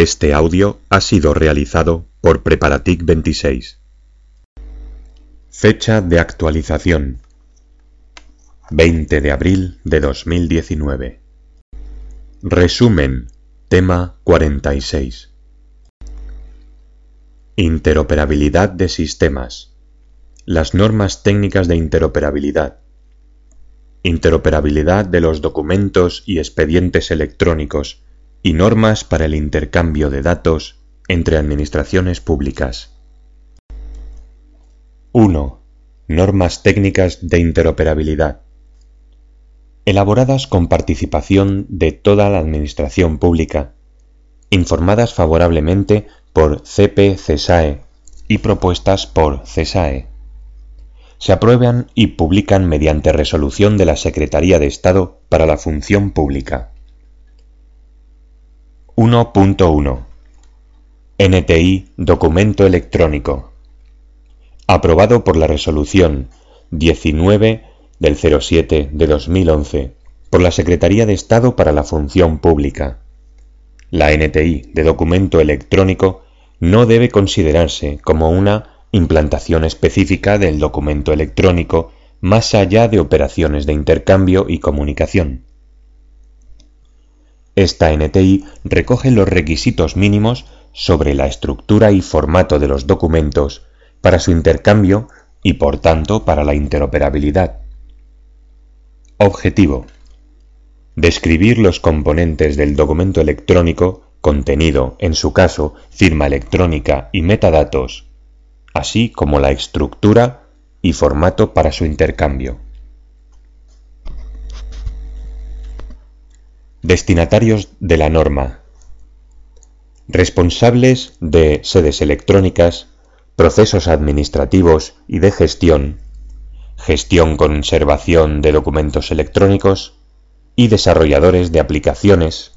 Este audio ha sido realizado por Preparatic 26. Fecha de actualización 20 de abril de 2019. Resumen. Tema 46. Interoperabilidad de sistemas. Las normas técnicas de interoperabilidad. Interoperabilidad de los documentos y expedientes electrónicos y normas para el intercambio de datos entre administraciones públicas. 1. Normas técnicas de interoperabilidad. Elaboradas con participación de toda la administración pública, informadas favorablemente por CP-CESAE y propuestas por CESAE. Se aprueban y publican mediante resolución de la Secretaría de Estado para la Función Pública. 1.1 NTI Documento Electrónico Aprobado por la Resolución 19 del 07 de 2011 por la Secretaría de Estado para la Función Pública. La NTI de documento electrónico no debe considerarse como una implantación específica del documento electrónico más allá de operaciones de intercambio y comunicación. Esta NTI recoge los requisitos mínimos sobre la estructura y formato de los documentos para su intercambio y por tanto para la interoperabilidad. Objetivo. Describir los componentes del documento electrónico, contenido, en su caso, firma electrónica y metadatos, así como la estructura y formato para su intercambio. Destinatarios de la norma. Responsables de sedes electrónicas, procesos administrativos y de gestión, gestión conservación de documentos electrónicos y desarrolladores de aplicaciones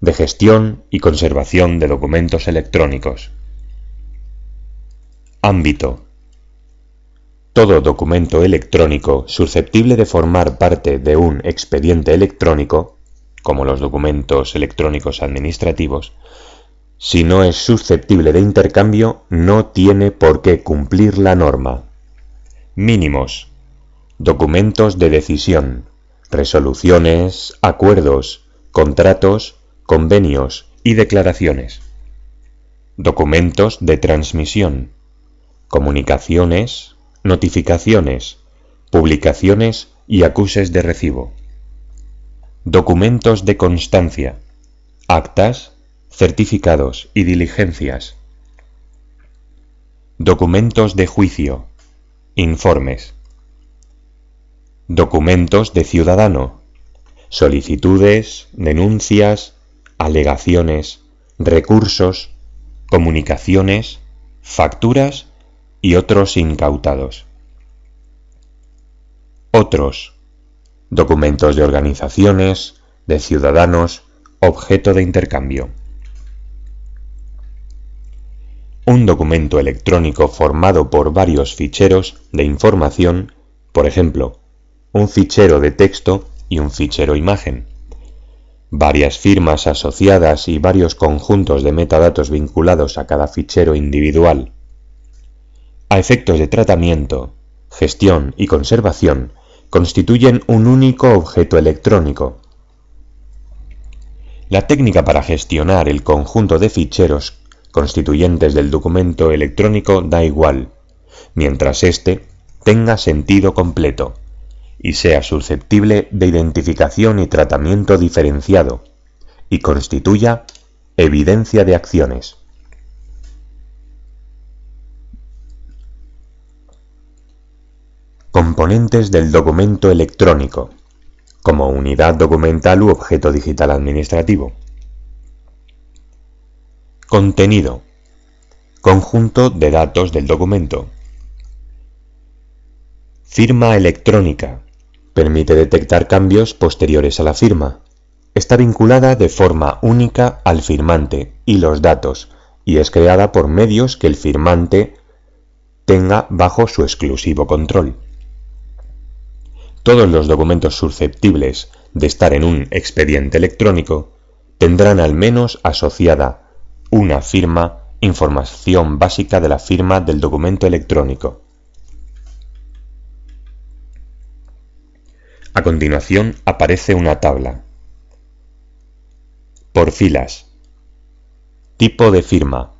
de gestión y conservación de documentos electrónicos. Ámbito todo documento electrónico susceptible de formar parte de un expediente electrónico como los documentos electrónicos administrativos, si no es susceptible de intercambio, no tiene por qué cumplir la norma. Mínimos. Documentos de decisión, resoluciones, acuerdos, contratos, convenios y declaraciones. Documentos de transmisión, comunicaciones, notificaciones, publicaciones y acuses de recibo documentos de constancia, actas, certificados y diligencias, documentos de juicio, informes, documentos de ciudadano, solicitudes, denuncias, alegaciones, recursos, comunicaciones, facturas y otros incautados. Otros documentos de organizaciones, de ciudadanos, objeto de intercambio. Un documento electrónico formado por varios ficheros de información, por ejemplo, un fichero de texto y un fichero imagen, varias firmas asociadas y varios conjuntos de metadatos vinculados a cada fichero individual. A efectos de tratamiento, gestión y conservación, constituyen un único objeto electrónico. La técnica para gestionar el conjunto de ficheros constituyentes del documento electrónico da igual, mientras éste tenga sentido completo y sea susceptible de identificación y tratamiento diferenciado, y constituya evidencia de acciones. Componentes del documento electrónico, como unidad documental u objeto digital administrativo. Contenido. Conjunto de datos del documento. Firma electrónica. Permite detectar cambios posteriores a la firma. Está vinculada de forma única al firmante y los datos y es creada por medios que el firmante tenga bajo su exclusivo control. Todos los documentos susceptibles de estar en un expediente electrónico tendrán al menos asociada una firma, información básica de la firma del documento electrónico. A continuación aparece una tabla. Por filas. Tipo de firma.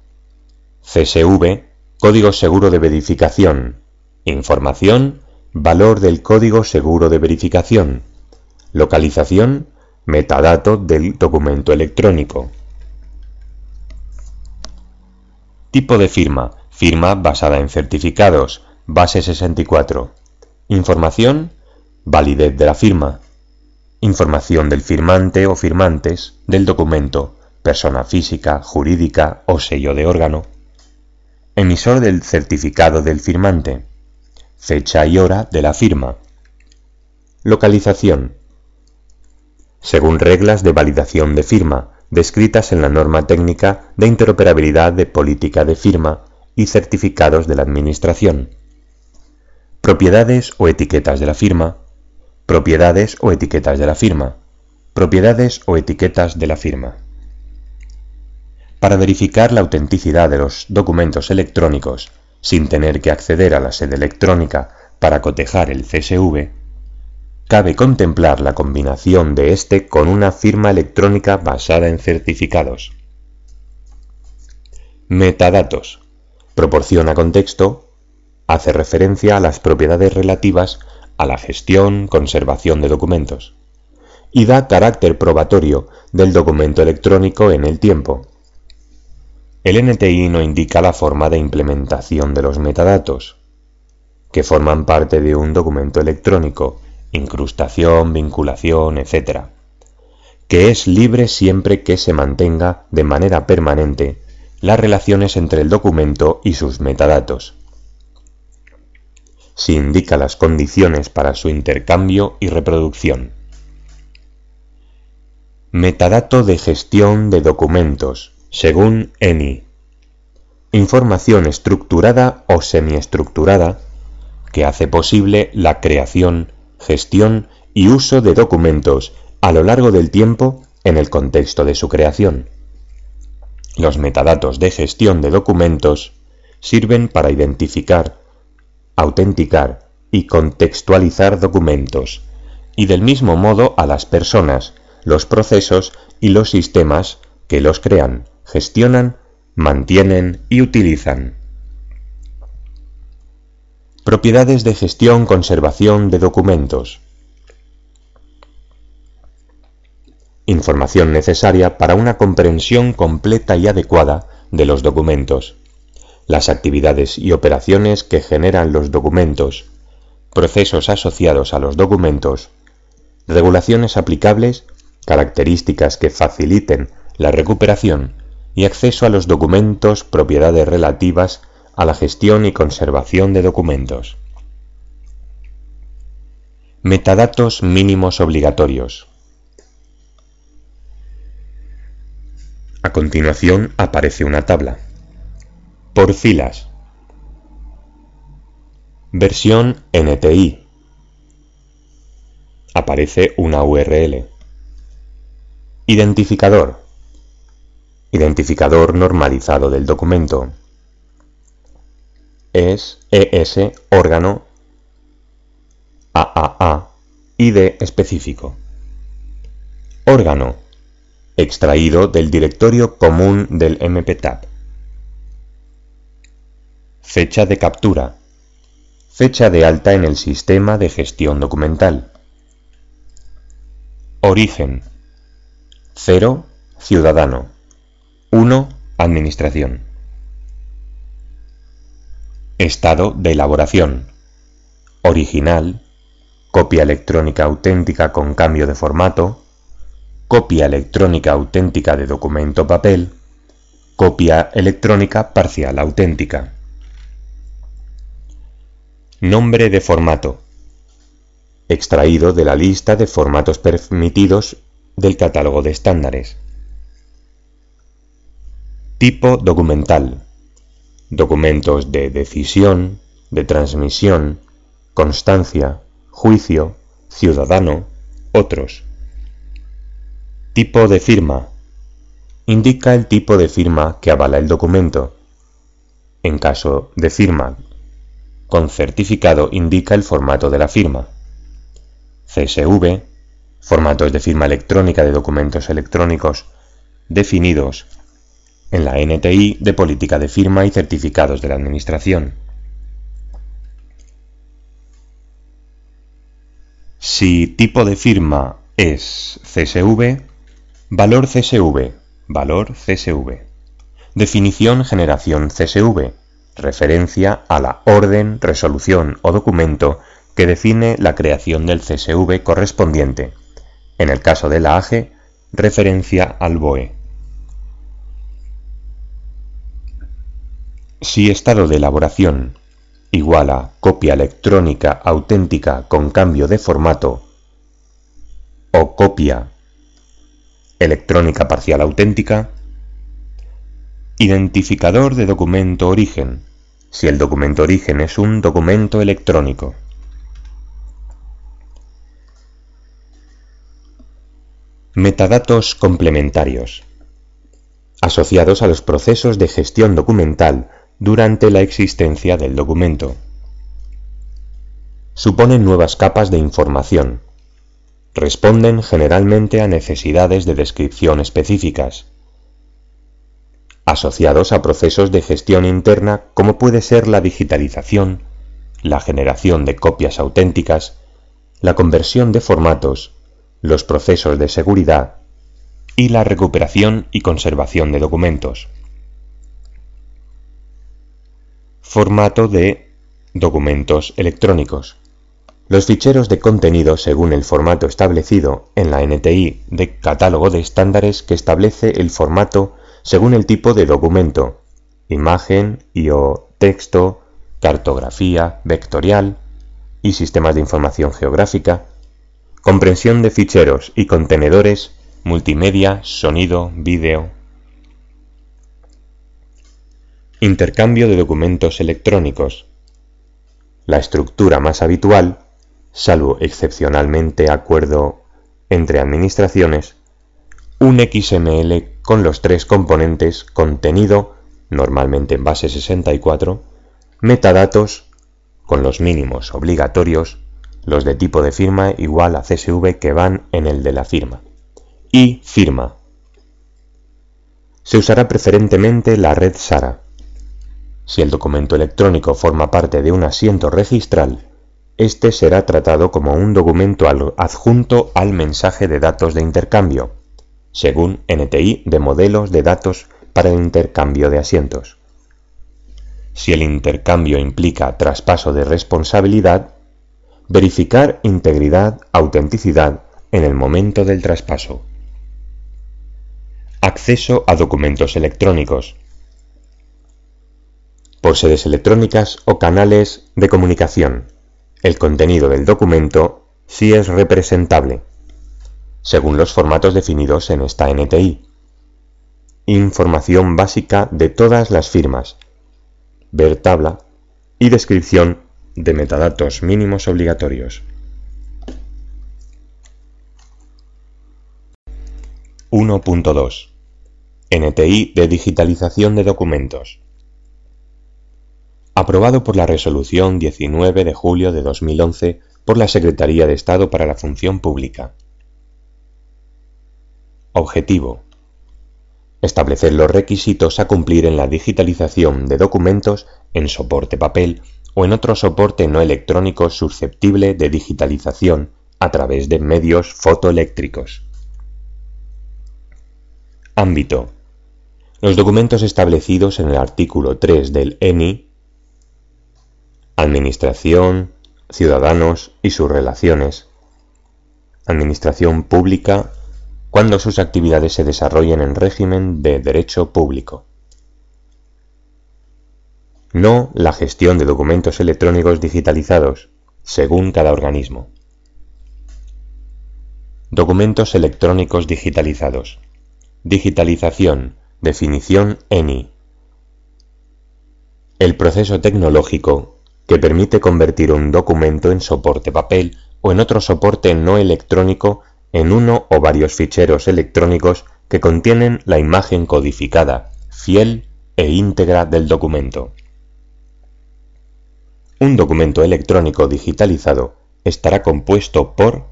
CSV, código seguro de verificación. Información, valor del código seguro de verificación. Localización, metadato del documento electrónico. Tipo de firma, firma basada en certificados, base 64. Información, validez de la firma. Información del firmante o firmantes del documento, persona física, jurídica o sello de órgano. Emisor del certificado del firmante. Fecha y hora de la firma. Localización. Según reglas de validación de firma, descritas en la norma técnica de interoperabilidad de política de firma y certificados de la Administración. Propiedades o etiquetas de la firma. Propiedades o etiquetas de la firma. Propiedades o etiquetas de la firma. Para verificar la autenticidad de los documentos electrónicos, sin tener que acceder a la sede electrónica para cotejar el CSV, cabe contemplar la combinación de este con una firma electrónica basada en certificados. Metadatos. Proporciona contexto, hace referencia a las propiedades relativas a la gestión, conservación de documentos, y da carácter probatorio del documento electrónico en el tiempo. El NTI no indica la forma de implementación de los metadatos, que forman parte de un documento electrónico, incrustación, vinculación, etc., que es libre siempre que se mantenga de manera permanente las relaciones entre el documento y sus metadatos si indica las condiciones para su intercambio y reproducción. Metadato de gestión de documentos, según ENI. Información estructurada o semiestructurada que hace posible la creación, gestión y uso de documentos a lo largo del tiempo en el contexto de su creación. Los metadatos de gestión de documentos sirven para identificar autenticar y contextualizar documentos, y del mismo modo a las personas, los procesos y los sistemas que los crean, gestionan, mantienen y utilizan. Propiedades de gestión-conservación de documentos. Información necesaria para una comprensión completa y adecuada de los documentos las actividades y operaciones que generan los documentos, procesos asociados a los documentos, regulaciones aplicables, características que faciliten la recuperación y acceso a los documentos, propiedades relativas a la gestión y conservación de documentos. Metadatos mínimos obligatorios. A continuación aparece una tabla por filas. Versión NTI. Aparece una URL. Identificador. Identificador normalizado del documento. Es ES órgano AAA ID específico. Órgano. Extraído del directorio común del MPTAB. Fecha de captura. Fecha de alta en el sistema de gestión documental. Origen. 0. Ciudadano. 1. Administración. Estado de elaboración. Original. Copia electrónica auténtica con cambio de formato. Copia electrónica auténtica de documento papel. Copia electrónica parcial auténtica. Nombre de formato. Extraído de la lista de formatos permitidos del catálogo de estándares. Tipo documental. Documentos de decisión, de transmisión, constancia, juicio, ciudadano, otros. Tipo de firma. indica el tipo de firma que avala el documento. En caso de firma con certificado indica el formato de la firma. CSV, formatos de firma electrónica de documentos electrónicos definidos en la NTI de política de firma y certificados de la Administración. Si tipo de firma es CSV, valor CSV, valor CSV. Definición generación CSV, referencia a la orden, resolución o documento que define la creación del CSV correspondiente. En el caso de la AGE, referencia al BOE. Si estado de elaboración igual a copia electrónica auténtica con cambio de formato o copia electrónica parcial auténtica, identificador de documento origen, si el documento origen es un documento electrónico. Metadatos complementarios, asociados a los procesos de gestión documental durante la existencia del documento. Suponen nuevas capas de información. Responden generalmente a necesidades de descripción específicas, asociados a procesos de gestión interna como puede ser la digitalización, la generación de copias auténticas, la conversión de formatos, los procesos de seguridad y la recuperación y conservación de documentos. Formato de documentos electrónicos. Los ficheros de contenido según el formato establecido en la NTI de catálogo de estándares que establece el formato según el tipo de documento, imagen y o texto, cartografía, vectorial y sistemas de información geográfica, comprensión de ficheros y contenedores, multimedia, sonido, vídeo, Intercambio de documentos electrónicos. La estructura más habitual, salvo excepcionalmente acuerdo entre administraciones, un XML con los tres componentes contenido, normalmente en base 64, metadatos, con los mínimos obligatorios, los de tipo de firma igual a CSV que van en el de la firma, y firma. Se usará preferentemente la red SARA, si el documento electrónico forma parte de un asiento registral, este será tratado como un documento adjunto al mensaje de datos de intercambio, según NTI de modelos de datos para el intercambio de asientos. Si el intercambio implica traspaso de responsabilidad, verificar integridad, autenticidad en el momento del traspaso. Acceso a documentos electrónicos por sedes electrónicas o canales de comunicación. El contenido del documento si es representable, según los formatos definidos en esta NTI. Información básica de todas las firmas. Ver tabla y descripción de metadatos mínimos obligatorios. 1.2 NTI de digitalización de documentos aprobado por la Resolución 19 de julio de 2011 por la Secretaría de Estado para la Función Pública. Objetivo. Establecer los requisitos a cumplir en la digitalización de documentos en soporte papel o en otro soporte no electrónico susceptible de digitalización a través de medios fotoeléctricos. Ámbito. Los documentos establecidos en el artículo 3 del ENI Administración, ciudadanos y sus relaciones. Administración pública cuando sus actividades se desarrollen en régimen de derecho público. No la gestión de documentos electrónicos digitalizados, según cada organismo. Documentos electrónicos digitalizados. Digitalización. Definición ENI. El proceso tecnológico que permite convertir un documento en soporte papel o en otro soporte no electrónico en uno o varios ficheros electrónicos que contienen la imagen codificada, fiel e íntegra del documento. Un documento electrónico digitalizado estará compuesto por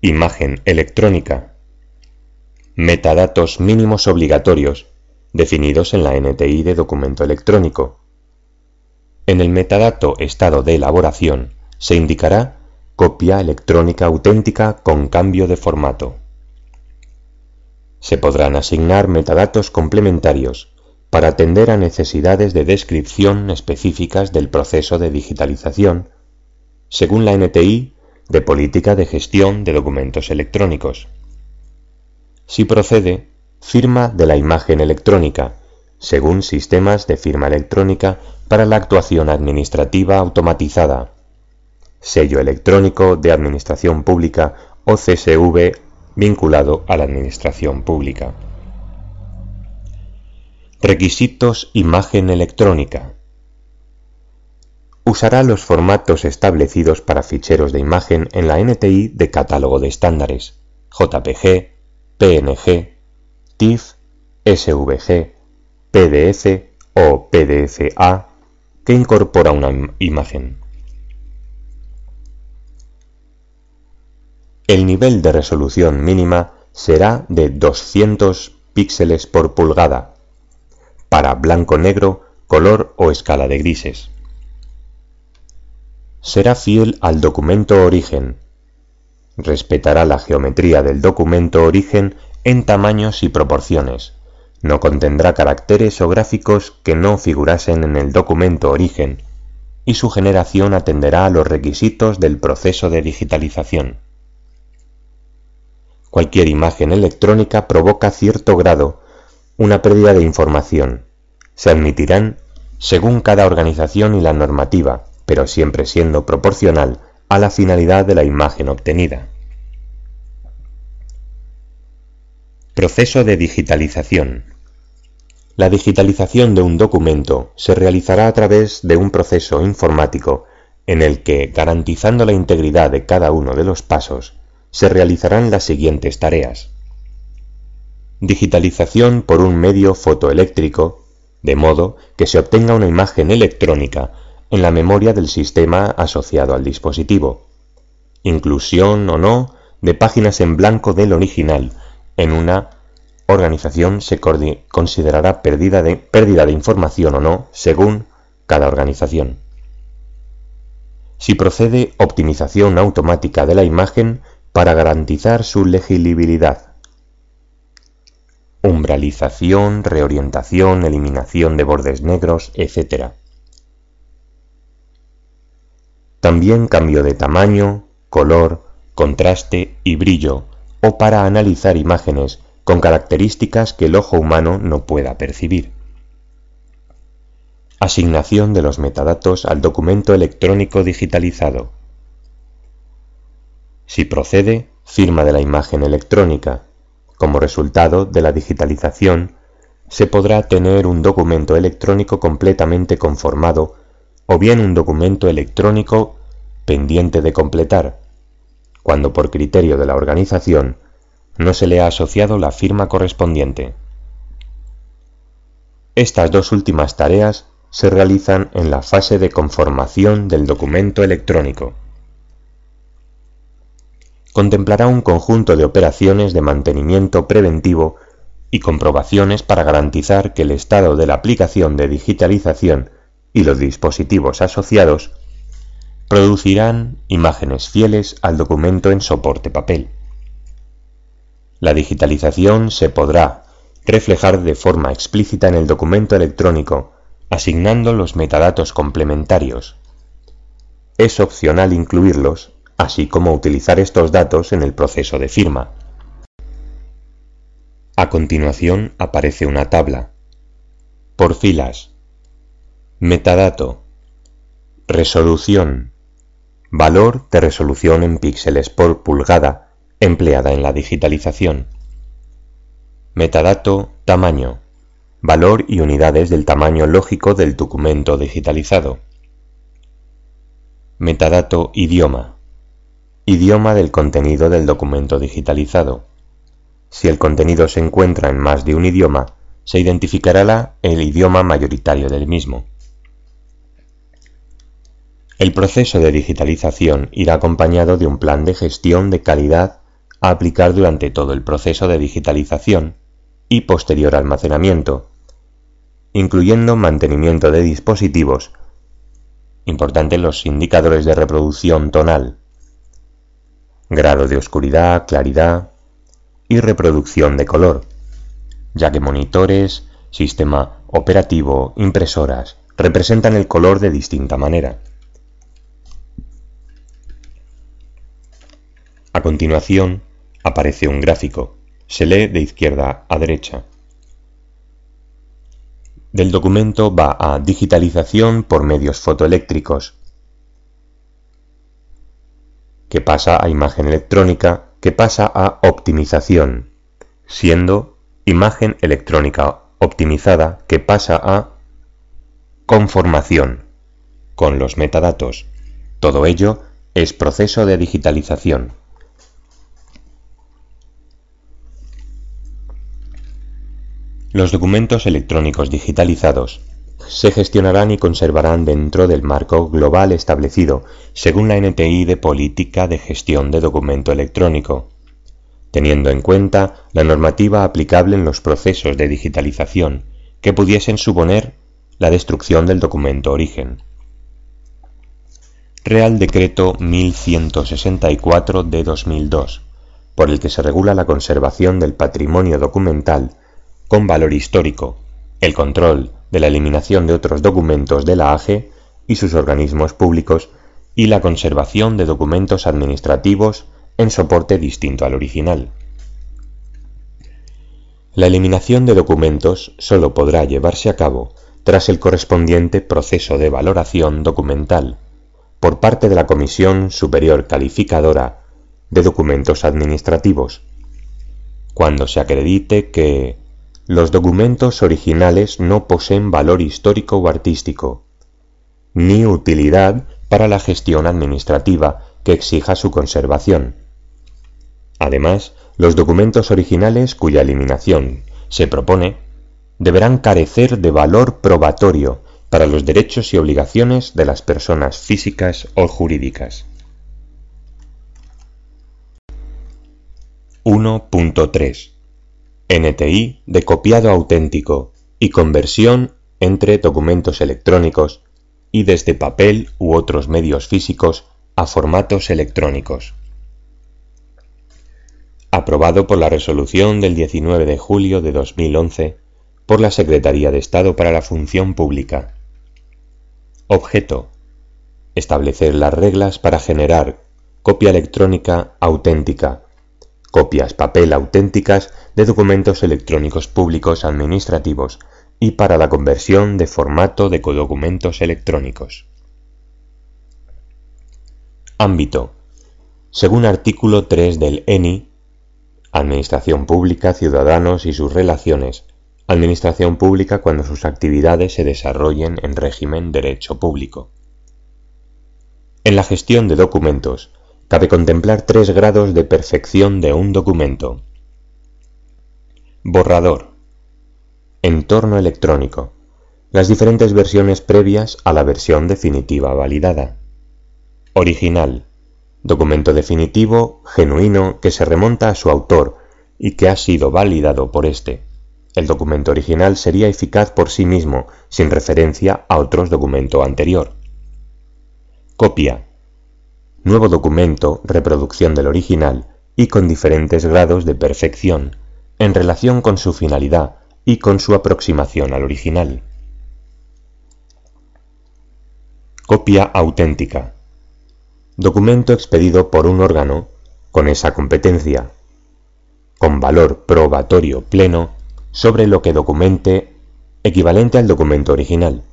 imagen electrónica, metadatos mínimos obligatorios definidos en la NTI de documento electrónico. En el metadato estado de elaboración se indicará copia electrónica auténtica con cambio de formato. Se podrán asignar metadatos complementarios para atender a necesidades de descripción específicas del proceso de digitalización, según la NTI de Política de Gestión de Documentos Electrónicos. Si procede, firma de la imagen electrónica, según sistemas de firma electrónica para la actuación administrativa automatizada, sello electrónico de Administración Pública o CSV vinculado a la Administración Pública. Requisitos Imagen electrónica. Usará los formatos establecidos para ficheros de imagen en la NTI de catálogo de estándares JPG, PNG, TIFF, SVG, PDF o PDFA que incorpora una imagen. El nivel de resolución mínima será de 200 píxeles por pulgada para blanco-negro, color o escala de grises. Será fiel al documento origen. Respetará la geometría del documento origen en tamaños y proporciones. No contendrá caracteres o gráficos que no figurasen en el documento origen, y su generación atenderá a los requisitos del proceso de digitalización. Cualquier imagen electrónica provoca cierto grado una pérdida de información. Se admitirán según cada organización y la normativa, pero siempre siendo proporcional a la finalidad de la imagen obtenida. Proceso de digitalización. La digitalización de un documento se realizará a través de un proceso informático en el que, garantizando la integridad de cada uno de los pasos, se realizarán las siguientes tareas digitalización por un medio fotoeléctrico, de modo que se obtenga una imagen electrónica en la memoria del sistema asociado al dispositivo, inclusión o no de páginas en blanco del original en una organización se considerará pérdida de, información o no según cada organización. Si procede optimización automática de la imagen para garantizar su legibilidad umbralización, reorientación, eliminación de bordes negros, etc. También cambio de tamaño, color, contraste y brillo, o para analizar imágenes con características que el ojo humano no pueda percibir. Asignación de los metadatos al documento electrónico digitalizado. Si procede, firma de la imagen electrónica, como resultado de la digitalización, se podrá tener un documento electrónico completamente conformado o bien un documento electrónico pendiente de completar, cuando por criterio de la organización no se le ha asociado la firma correspondiente. Estas dos últimas tareas se realizan en la fase de conformación del documento electrónico contemplará un conjunto de operaciones de mantenimiento preventivo y comprobaciones para garantizar que el estado de la aplicación de digitalización y los dispositivos asociados producirán imágenes fieles al documento en soporte papel. La digitalización se podrá reflejar de forma explícita en el documento electrónico, asignando los metadatos complementarios. Es opcional incluirlos así como utilizar estos datos en el proceso de firma. A continuación aparece una tabla. Por filas. Metadato. Resolución. Valor de resolución en píxeles por pulgada empleada en la digitalización. Metadato tamaño. Valor y unidades del tamaño lógico del documento digitalizado. Metadato idioma idioma del contenido del documento digitalizado. Si el contenido se encuentra en más de un idioma, se identificará el idioma mayoritario del mismo. El proceso de digitalización irá acompañado de un plan de gestión de calidad a aplicar durante todo el proceso de digitalización y posterior almacenamiento, incluyendo mantenimiento de dispositivos, importante los indicadores de reproducción tonal, grado de oscuridad, claridad y reproducción de color, ya que monitores, sistema operativo, impresoras, representan el color de distinta manera. A continuación, aparece un gráfico. Se lee de izquierda a derecha. Del documento va a digitalización por medios fotoeléctricos, que pasa a imagen electrónica, que pasa a optimización, siendo imagen electrónica optimizada que pasa a conformación, con los metadatos. Todo ello es proceso de digitalización. Los documentos electrónicos digitalizados se gestionarán y conservarán dentro del marco global establecido según la NTI de Política de Gestión de Documento Electrónico, teniendo en cuenta la normativa aplicable en los procesos de digitalización que pudiesen suponer la destrucción del documento origen. Real Decreto 1164 de 2002, por el que se regula la conservación del patrimonio documental con valor histórico, el control de la eliminación de otros documentos de la AGE y sus organismos públicos y la conservación de documentos administrativos en soporte distinto al original. La eliminación de documentos sólo podrá llevarse a cabo tras el correspondiente proceso de valoración documental por parte de la Comisión Superior Calificadora de Documentos Administrativos, cuando se acredite que los documentos originales no poseen valor histórico o artístico, ni utilidad para la gestión administrativa que exija su conservación. Además, los documentos originales cuya eliminación se propone deberán carecer de valor probatorio para los derechos y obligaciones de las personas físicas o jurídicas. 1.3 NTI de copiado auténtico y conversión entre documentos electrónicos y desde papel u otros medios físicos a formatos electrónicos. Aprobado por la resolución del 19 de julio de 2011 por la Secretaría de Estado para la Función Pública. Objeto. Establecer las reglas para generar copia electrónica auténtica copias papel auténticas de documentos electrónicos públicos administrativos y para la conversión de formato de documentos electrónicos. Ámbito. Según artículo 3 del ENI, Administración Pública, Ciudadanos y sus relaciones. Administración Pública cuando sus actividades se desarrollen en régimen derecho público. En la gestión de documentos, cabe contemplar tres grados de perfección de un documento. Borrador. Entorno electrónico. Las diferentes versiones previas a la versión definitiva validada. Original. Documento definitivo, genuino, que se remonta a su autor y que ha sido validado por éste. El documento original sería eficaz por sí mismo, sin referencia a otros documento anterior. Copia nuevo documento, reproducción del original y con diferentes grados de perfección en relación con su finalidad y con su aproximación al original. Copia auténtica. Documento expedido por un órgano con esa competencia, con valor probatorio pleno sobre lo que documente equivalente al documento original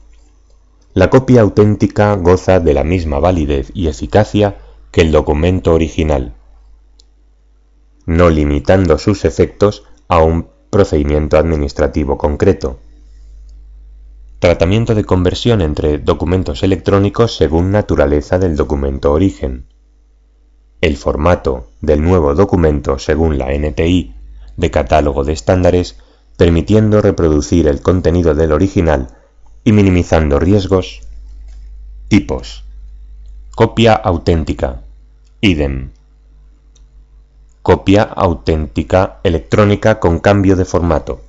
la copia auténtica goza de la misma validez y eficacia que el documento original, no limitando sus efectos a un procedimiento administrativo concreto. Tratamiento de conversión entre documentos electrónicos según naturaleza del documento origen. El formato del nuevo documento según la NTI de catálogo de estándares, permitiendo reproducir el contenido del original y minimizando riesgos. Tipos. Copia auténtica. IDEM. Copia auténtica electrónica con cambio de formato.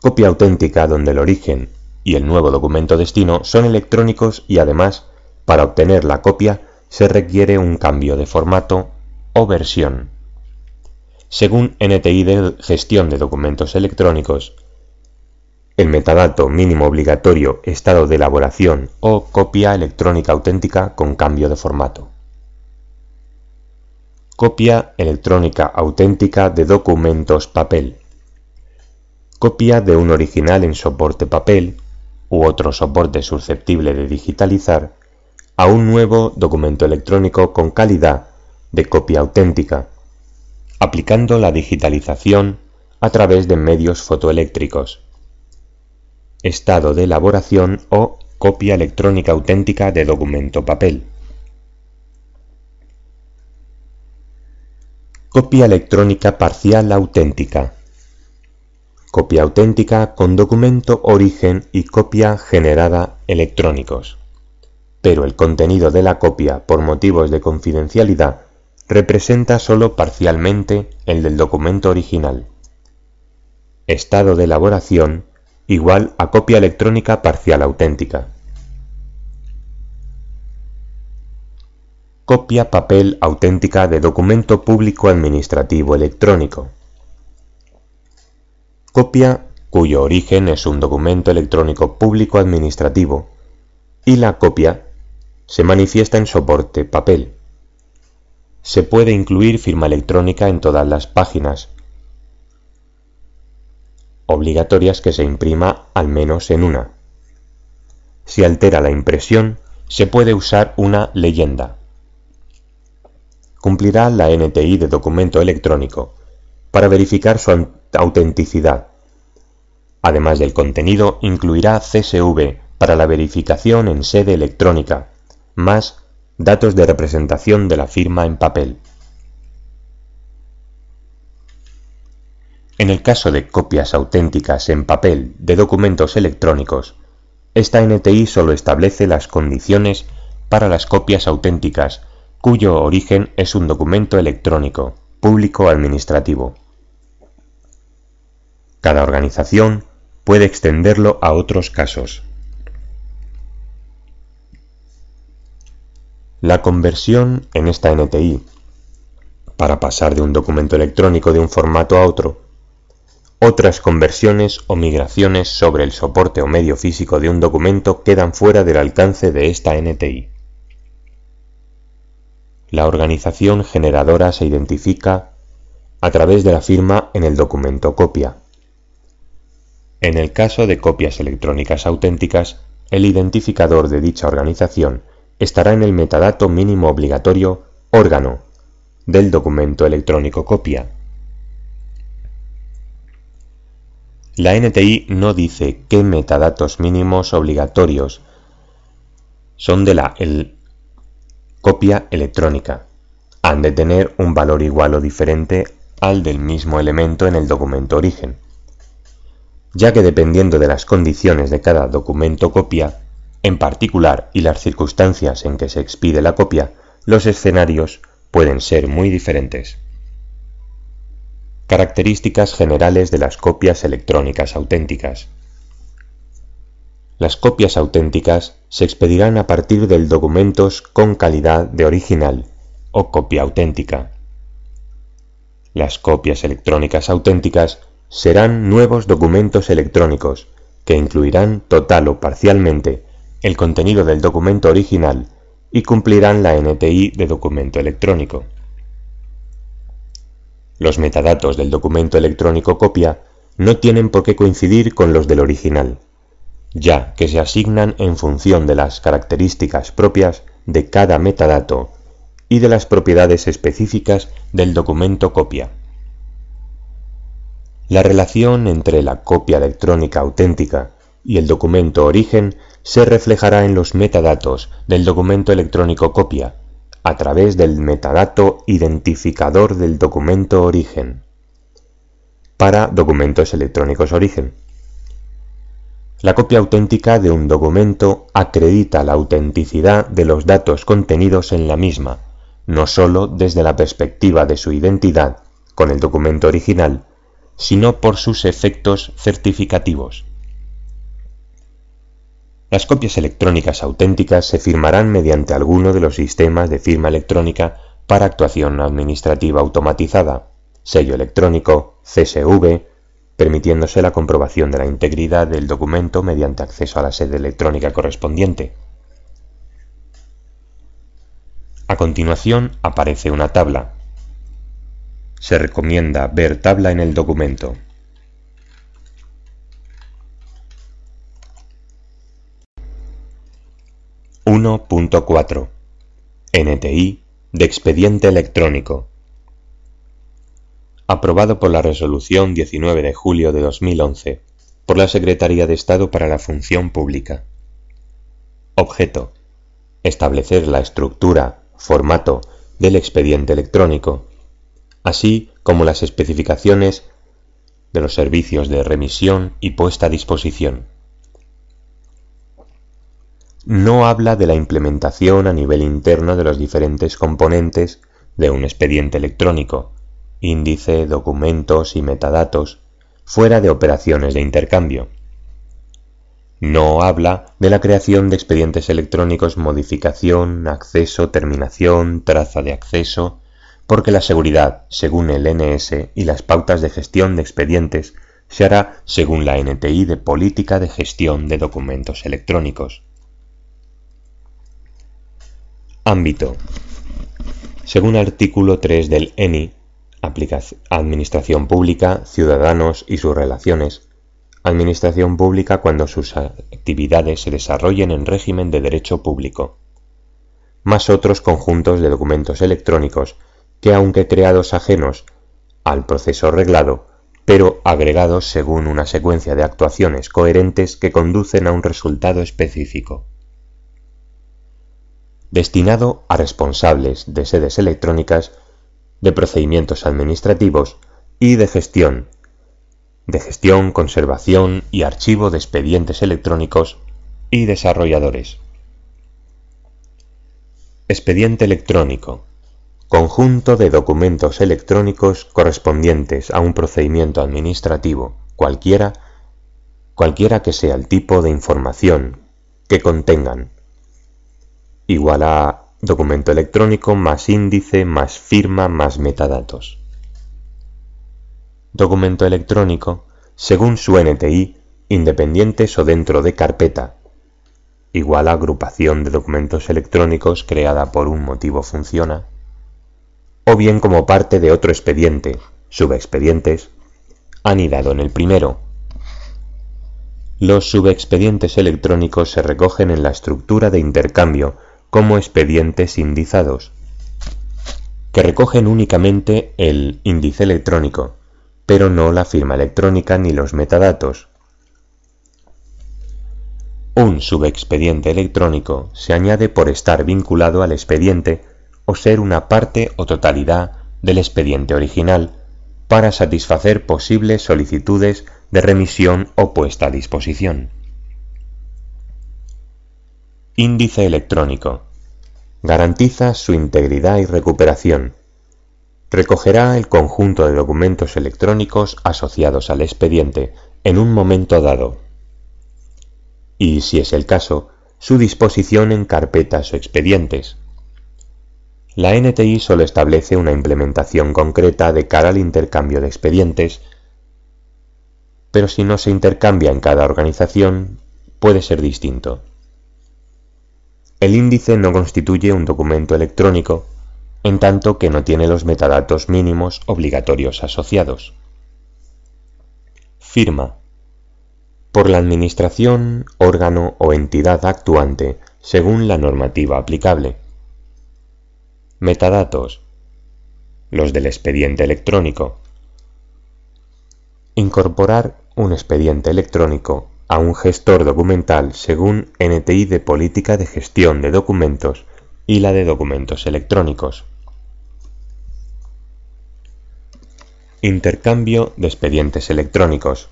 Copia auténtica donde el origen y el nuevo documento destino son electrónicos y además, para obtener la copia, se requiere un cambio de formato o versión. Según NTI de Gestión de Documentos Electrónicos, el metadato mínimo obligatorio estado de elaboración o copia electrónica auténtica con cambio de formato. Copia electrónica auténtica de documentos papel. Copia de un original en soporte papel u otro soporte susceptible de digitalizar a un nuevo documento electrónico con calidad de copia auténtica, aplicando la digitalización a través de medios fotoeléctricos. Estado de elaboración o copia electrónica auténtica de documento papel. Copia electrónica parcial auténtica. Copia auténtica con documento origen y copia generada electrónicos. Pero el contenido de la copia por motivos de confidencialidad representa sólo parcialmente el del documento original. Estado de elaboración igual a copia electrónica parcial auténtica. Copia papel auténtica de documento público administrativo electrónico. Copia cuyo origen es un documento electrónico público administrativo y la copia se manifiesta en soporte papel. Se puede incluir firma electrónica en todas las páginas, obligatorias que se imprima al menos en una. Si altera la impresión, se puede usar una leyenda cumplirá la NTI de documento electrónico para verificar su autenticidad. Además del contenido, incluirá CSV para la verificación en sede electrónica, más datos de representación de la firma en papel. En el caso de copias auténticas en papel de documentos electrónicos, esta NTI solo establece las condiciones para las copias auténticas cuyo origen es un documento electrónico, público administrativo. Cada organización puede extenderlo a otros casos. La conversión en esta NTI para pasar de un documento electrónico de un formato a otro, otras conversiones o migraciones sobre el soporte o medio físico de un documento quedan fuera del alcance de esta NTI. La organización generadora se identifica a través de la firma en el documento copia. En el caso de copias electrónicas auténticas, el identificador de dicha organización estará en el metadato mínimo obligatorio órgano del documento electrónico copia. La NTI no dice qué metadatos mínimos obligatorios son de la el copia electrónica. Han de tener un valor igual o diferente al del mismo elemento en el documento origen, ya que dependiendo de las condiciones de cada documento copia, en particular y las circunstancias en que se expide la copia, los escenarios pueden ser muy diferentes. Características generales de las copias electrónicas auténticas. Las copias auténticas se expedirán a partir de documentos con calidad de original o copia auténtica. Las copias electrónicas auténticas serán nuevos documentos electrónicos que incluirán total o parcialmente el contenido del documento original y cumplirán la NTI de documento electrónico. Los metadatos del documento electrónico copia no tienen por qué coincidir con los del original ya que se asignan en función de las características propias de cada metadato y de las propiedades específicas del documento copia. La relación entre la copia electrónica auténtica y el documento origen se reflejará en los metadatos del documento electrónico copia, a través del metadato identificador del documento origen. para documentos electrónicos origen. La copia auténtica de un documento acredita la autenticidad de los datos contenidos en la misma, no sólo desde la perspectiva de su identidad con el documento original, sino por sus efectos certificativos. Las copias electrónicas auténticas se firmarán mediante alguno de los sistemas de firma electrónica para actuación administrativa automatizada, sello electrónico, CSV, permitiéndose la comprobación de la integridad del documento mediante acceso a la sede electrónica correspondiente. A continuación aparece una tabla. Se recomienda ver tabla en el documento. (1.4) NTI de expediente electrónico aprobado por la Resolución 19 de julio de 2011 por la Secretaría de Estado para la Función Pública. Objeto. Establecer la estructura, formato del expediente electrónico, así como las especificaciones de los servicios de remisión y puesta a disposición. No habla de la implementación a nivel interno de los diferentes componentes de un expediente electrónico, índice, documentos y metadatos, fuera de operaciones de intercambio. No habla de la creación de expedientes electrónicos, modificación, acceso, terminación, traza de acceso, porque la seguridad, según el NS y las pautas de gestión de expedientes, se hará según la NTI de Política de Gestión de Documentos Electrónicos. Ámbito. Según artículo 3 del ENI, Administración pública, ciudadanos y sus relaciones. Administración pública cuando sus actividades se desarrollen en régimen de derecho público. Más otros conjuntos de documentos electrónicos que aunque creados ajenos al proceso reglado, pero agregados según una secuencia de actuaciones coherentes que conducen a un resultado específico. Destinado a responsables de sedes electrónicas de procedimientos administrativos y de gestión, de gestión, conservación y archivo de expedientes electrónicos y desarrolladores. Expediente electrónico. Conjunto de documentos electrónicos correspondientes a un procedimiento administrativo, cualquiera, cualquiera que sea el tipo de información que contengan, igual a documento electrónico más índice más firma más metadatos. Documento electrónico según su NTI, independientes o dentro de carpeta, igual agrupación de documentos electrónicos creada por un motivo funciona, o bien como parte de otro expediente, subexpedientes, anidado en el primero. Los subexpedientes electrónicos se recogen en la estructura de intercambio como expedientes indizados, que recogen únicamente el índice electrónico, pero no la firma electrónica ni los metadatos. Un subexpediente electrónico se añade por estar vinculado al expediente o ser una parte o totalidad del expediente original para satisfacer posibles solicitudes de remisión o puesta a disposición. Índice electrónico. Garantiza su integridad y recuperación. Recogerá el conjunto de documentos electrónicos asociados al expediente en un momento dado. Y, si es el caso, su disposición en carpetas o expedientes. La NTI solo establece una implementación concreta de cara al intercambio de expedientes, pero si no se intercambia en cada organización, puede ser distinto. El índice no constituye un documento electrónico, en tanto que no tiene los metadatos mínimos obligatorios asociados. Firma. Por la Administración, órgano o entidad actuante, según la normativa aplicable. Metadatos. Los del expediente electrónico. Incorporar un expediente electrónico a un gestor documental según NTI de Política de Gestión de Documentos y la de Documentos Electrónicos. Intercambio de expedientes electrónicos.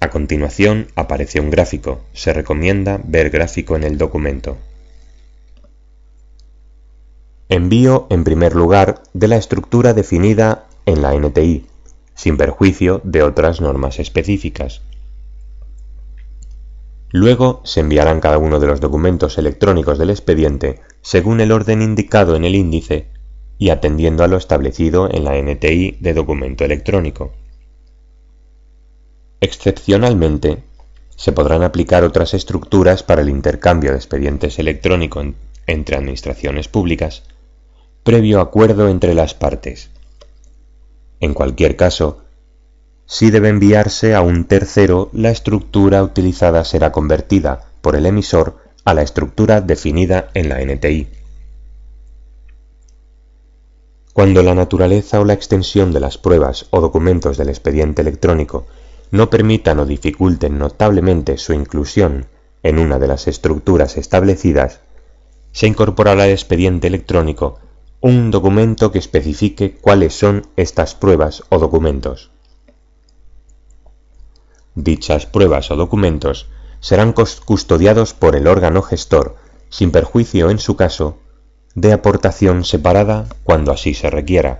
A continuación aparece un gráfico. Se recomienda ver gráfico en el documento. Envío, en primer lugar, de la estructura definida en la NTI, sin perjuicio de otras normas específicas. Luego se enviarán cada uno de los documentos electrónicos del expediente según el orden indicado en el índice y atendiendo a lo establecido en la NTI de documento electrónico. Excepcionalmente, se podrán aplicar otras estructuras para el intercambio de expedientes electrónicos entre administraciones públicas, previo acuerdo entre las partes. En cualquier caso, si debe enviarse a un tercero, la estructura utilizada será convertida por el emisor a la estructura definida en la NTI. Cuando la naturaleza o la extensión de las pruebas o documentos del expediente electrónico no permitan o dificulten notablemente su inclusión en una de las estructuras establecidas, se incorporará al expediente electrónico un documento que especifique cuáles son estas pruebas o documentos. Dichas pruebas o documentos serán custodiados por el órgano gestor, sin perjuicio en su caso de aportación separada cuando así se requiera.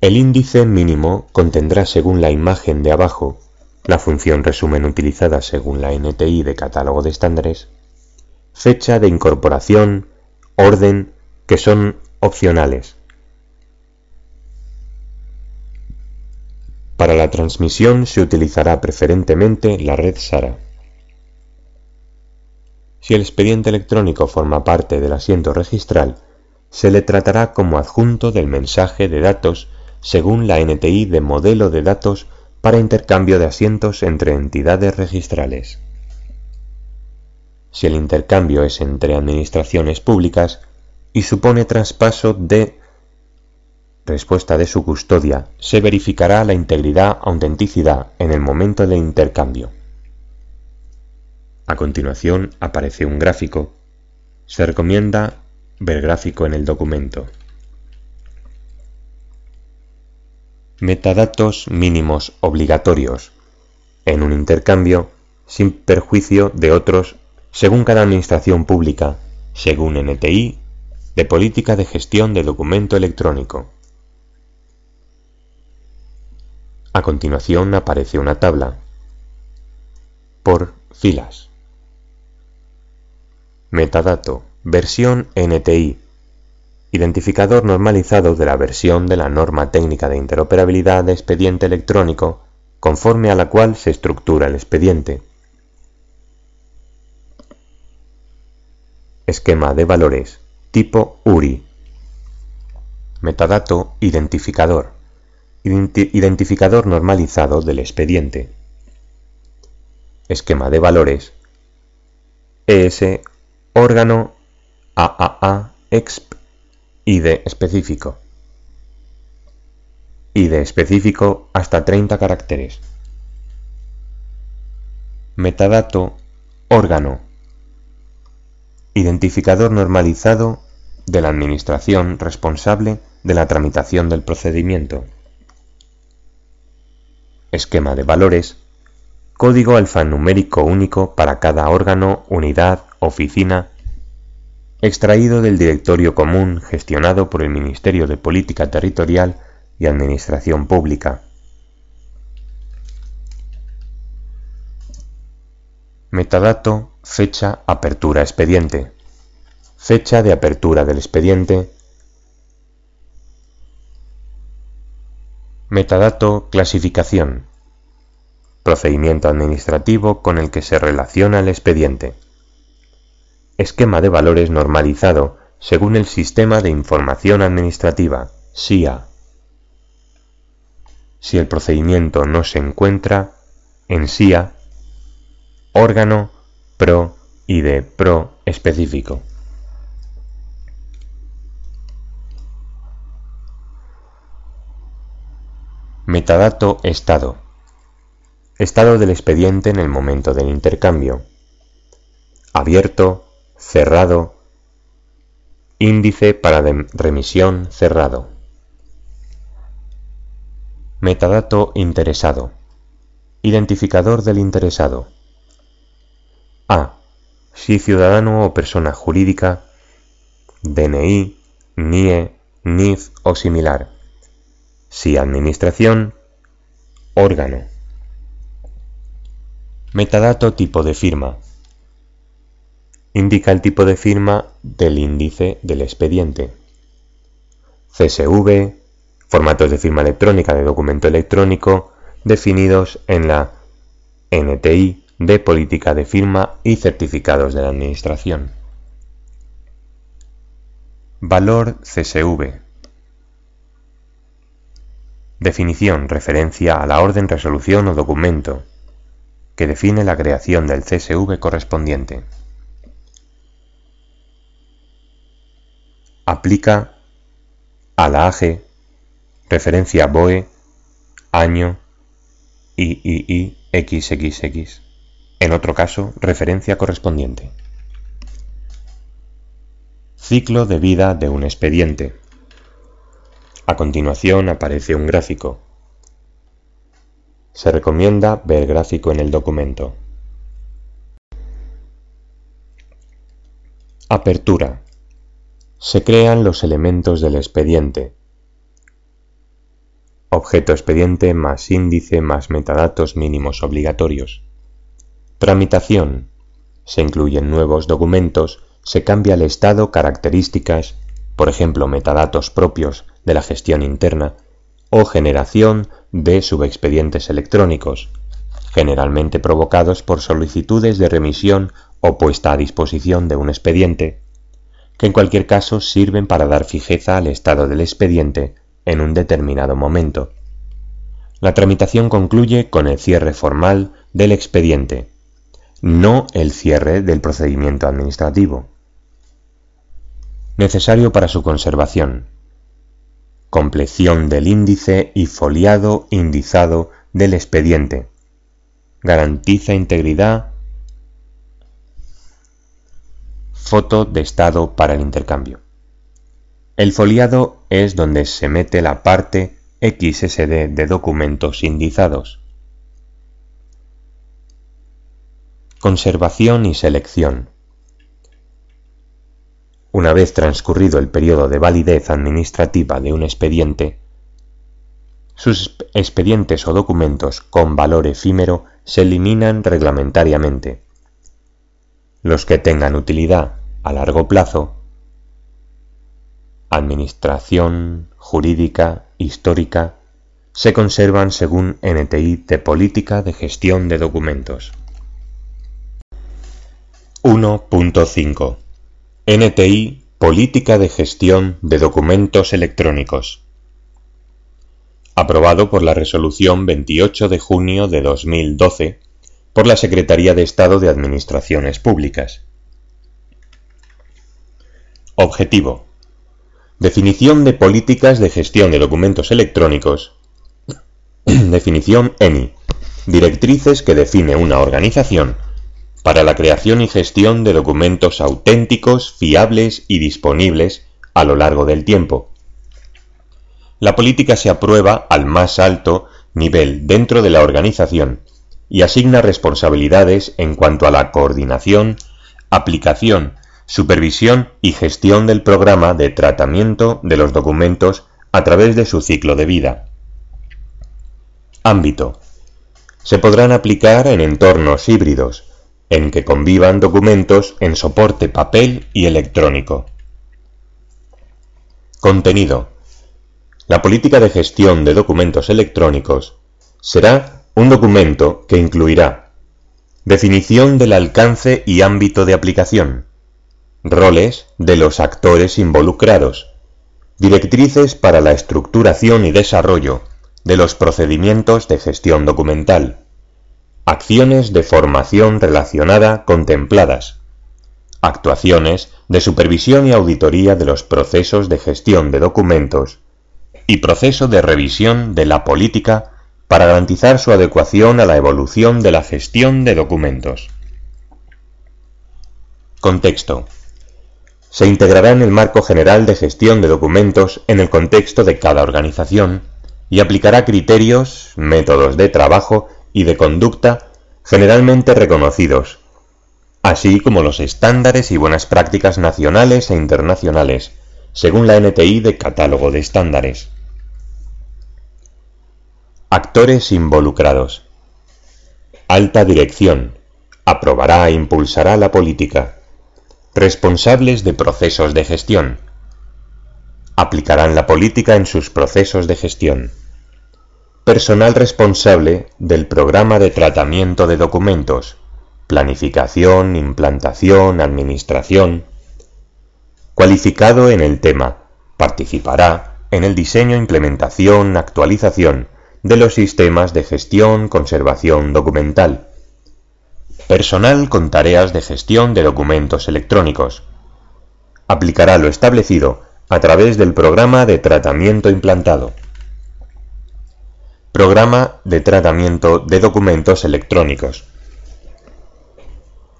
El índice mínimo contendrá según la imagen de abajo la función resumen utilizada según la NTI de catálogo de estándares, fecha de incorporación, orden, que son opcionales. Para la transmisión se utilizará preferentemente la red SARA. Si el expediente electrónico forma parte del asiento registral, se le tratará como adjunto del mensaje de datos según la NTI de modelo de datos para intercambio de asientos entre entidades registrales. Si el intercambio es entre administraciones públicas y supone traspaso de respuesta de su custodia, se verificará la integridad autenticidad en el momento del intercambio. A continuación aparece un gráfico. Se recomienda ver gráfico en el documento. Metadatos mínimos obligatorios en un intercambio sin perjuicio de otros según cada administración pública, según NTI, de política de gestión de documento electrónico. A continuación aparece una tabla por filas. Metadato, versión NTI, identificador normalizado de la versión de la norma técnica de interoperabilidad de expediente electrónico conforme a la cual se estructura el expediente. Esquema de valores tipo URI. Metadato identificador. identificador normalizado del expediente. Esquema de valores ES órgano AAA exp ID específico. ID específico hasta 30 caracteres. Metadato órgano. Identificador normalizado de la administración responsable de la tramitación del procedimiento. Esquema de valores. Código alfanumérico único para cada órgano, unidad, oficina, extraído del Directorio Común gestionado por el Ministerio de Política Territorial y Administración Pública. Metadato fecha apertura expediente. Fecha de apertura del expediente. Metadato clasificación. Procedimiento administrativo con el que se relaciona el expediente. Esquema de valores normalizado según el Sistema de Información Administrativa, SIA. Si el procedimiento no se encuentra en SIA, órgano PRO y de PRO específico. Metadato estado. Estado del expediente en el momento del intercambio. Abierto, cerrado, Índice para remisión cerrado. Metadato interesado. Identificador del interesado. A. Si ciudadano o persona jurídica, DNI, NIE, NIF o similar. Si administración, órgano. Metadato tipo de firma. Indica el tipo de firma del índice del expediente. CSV, formatos de firma electrónica de documento electrónico definidos en la NTI de política de firma y certificados de la Administración. Valor CSV. Definición referencia a la orden, resolución o documento que define la creación del CSV correspondiente. Aplica a la AG, referencia BOE, año, XXX. En otro caso, referencia correspondiente. Ciclo de vida de un expediente. A continuación aparece un gráfico. Se recomienda ver gráfico en el documento. Apertura. Se crean los elementos del expediente. Objeto expediente más índice más metadatos mínimos obligatorios. Tramitación. Se incluyen nuevos documentos, se cambia el estado, características, por ejemplo metadatos propios de la gestión interna, o generación de subexpedientes electrónicos, generalmente provocados por solicitudes de remisión o puesta a disposición de un expediente, que en cualquier caso sirven para dar fijeza al estado del expediente en un determinado momento. La tramitación concluye con el cierre formal del expediente, no el cierre del procedimiento administrativo. Necesario para su conservación. Compleción del índice y foliado indizado del expediente. Garantiza integridad Foto de estado para el intercambio. El foliado es donde se mete la parte XSD de documentos indizados. Conservación y selección. Una vez transcurrido el periodo de validez administrativa de un expediente, sus expedientes o documentos con valor efímero se eliminan reglamentariamente. Los que tengan utilidad a largo plazo, administración, jurídica, histórica, se conservan según NTI de Política de Gestión de Documentos. 1.5 NTI Política de Gestión de Documentos Electrónicos aprobado por la Resolución 28 de junio de 2012 por la Secretaría de Estado de Administraciones Públicas. Objetivo. Definición de políticas de gestión de documentos electrónicos. Definición ENI. Directrices que define una organización para la creación y gestión de documentos auténticos, fiables y disponibles a lo largo del tiempo. La política se aprueba al más alto nivel dentro de la organización y asigna responsabilidades en cuanto a la coordinación, aplicación, supervisión y gestión del programa de tratamiento de los documentos a través de su ciclo de vida. Ámbito. Se podrán aplicar en entornos híbridos, en que convivan documentos en soporte papel y electrónico. Contenido. La política de gestión de documentos electrónicos será un documento que incluirá definición del alcance y ámbito de aplicación, roles de los actores involucrados, directrices para la estructuración y desarrollo de los procedimientos de gestión documental, acciones de formación relacionada contempladas, actuaciones de supervisión y auditoría de los procesos de gestión de documentos y proceso de revisión de la política para garantizar su adecuación a la evolución de la gestión de documentos. Contexto. se integrará en el marco general de gestión de documentos en el contexto de cada organización y aplicará criterios, métodos de trabajo y de conducta generalmente reconocidos, así como los estándares y buenas prácticas nacionales e internacionales, según la NTI de Catálogo de Estándares. Actores involucrados. Alta Dirección. Aprobará e impulsará la política. Responsables de procesos de gestión. Aplicarán la política en sus procesos de gestión. Personal responsable del programa de tratamiento de documentos. Planificación, implantación, administración. Cualificado en el tema. Participará en el diseño, implementación, actualización de los sistemas de gestión conservación documental. Personal con tareas de gestión de documentos electrónicos. Aplicará lo establecido a través del programa de tratamiento implantado. Programa de tratamiento de documentos electrónicos.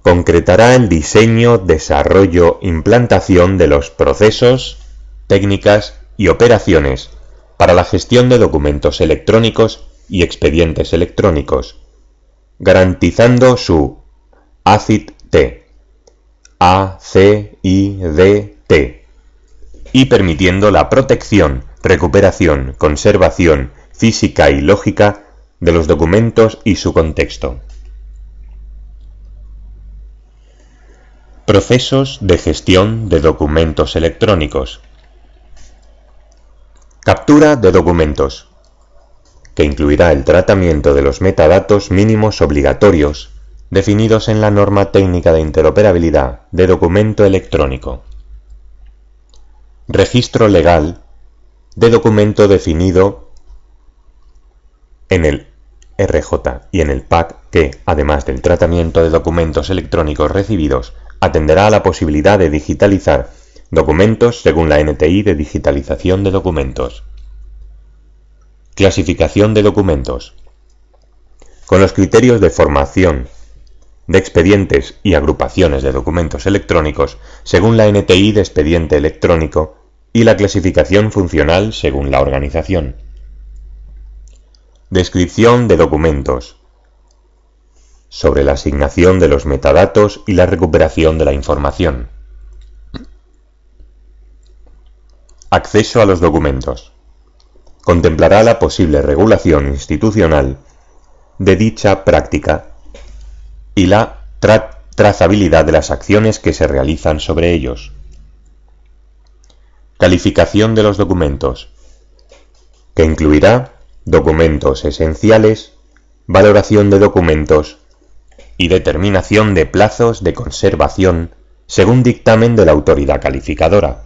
Concretará el diseño, desarrollo, implantación de los procesos, técnicas y operaciones para la gestión de documentos electrónicos y expedientes electrónicos, garantizando su ACID-T, A-C-I-D-T, y permitiendo la protección, recuperación, conservación física y lógica de los documentos y su contexto. Procesos de gestión de documentos electrónicos. Captura de documentos, que incluirá el tratamiento de los metadatos mínimos obligatorios definidos en la norma técnica de interoperabilidad de documento electrónico. Registro legal de documento definido en el RJ y en el PAC que, además del tratamiento de documentos electrónicos recibidos, atenderá a la posibilidad de digitalizar Documentos según la NTI de digitalización de documentos. Clasificación de documentos. Con los criterios de formación de expedientes y agrupaciones de documentos electrónicos según la NTI de expediente electrónico y la clasificación funcional según la organización. Descripción de documentos. Sobre la asignación de los metadatos y la recuperación de la información. Acceso a los documentos. Contemplará la posible regulación institucional de dicha práctica y la trazabilidad de las acciones que se realizan sobre ellos. Calificación de los documentos, que incluirá documentos esenciales, valoración de documentos y determinación de plazos de conservación según dictamen de la autoridad calificadora.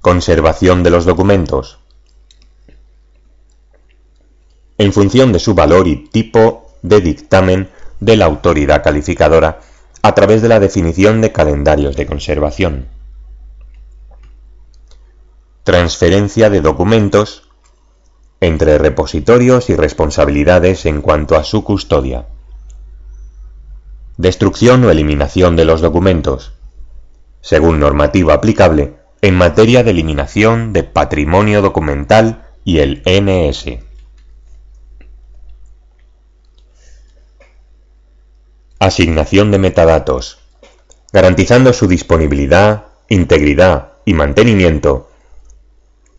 Conservación de los documentos. En función de su valor y tipo de dictamen de la autoridad calificadora a través de la definición de calendarios de conservación. Transferencia de documentos entre repositorios y responsabilidades en cuanto a su custodia. Destrucción o eliminación de los documentos. Según normativa aplicable, en materia de eliminación de patrimonio documental y el NS. Asignación de metadatos, garantizando su disponibilidad, integridad y mantenimiento,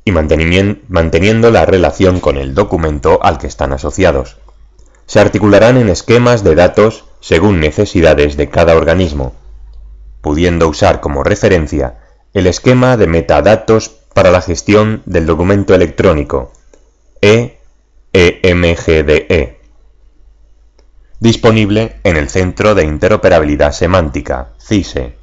y manteniendo la relación con el documento al que están asociados. Se articularán en esquemas de datos según necesidades de cada organismo, pudiendo usar como referencia el esquema de metadatos para la gestión del documento electrónico, EEMGDE, e, disponible en el Centro de Interoperabilidad Semántica, CISE.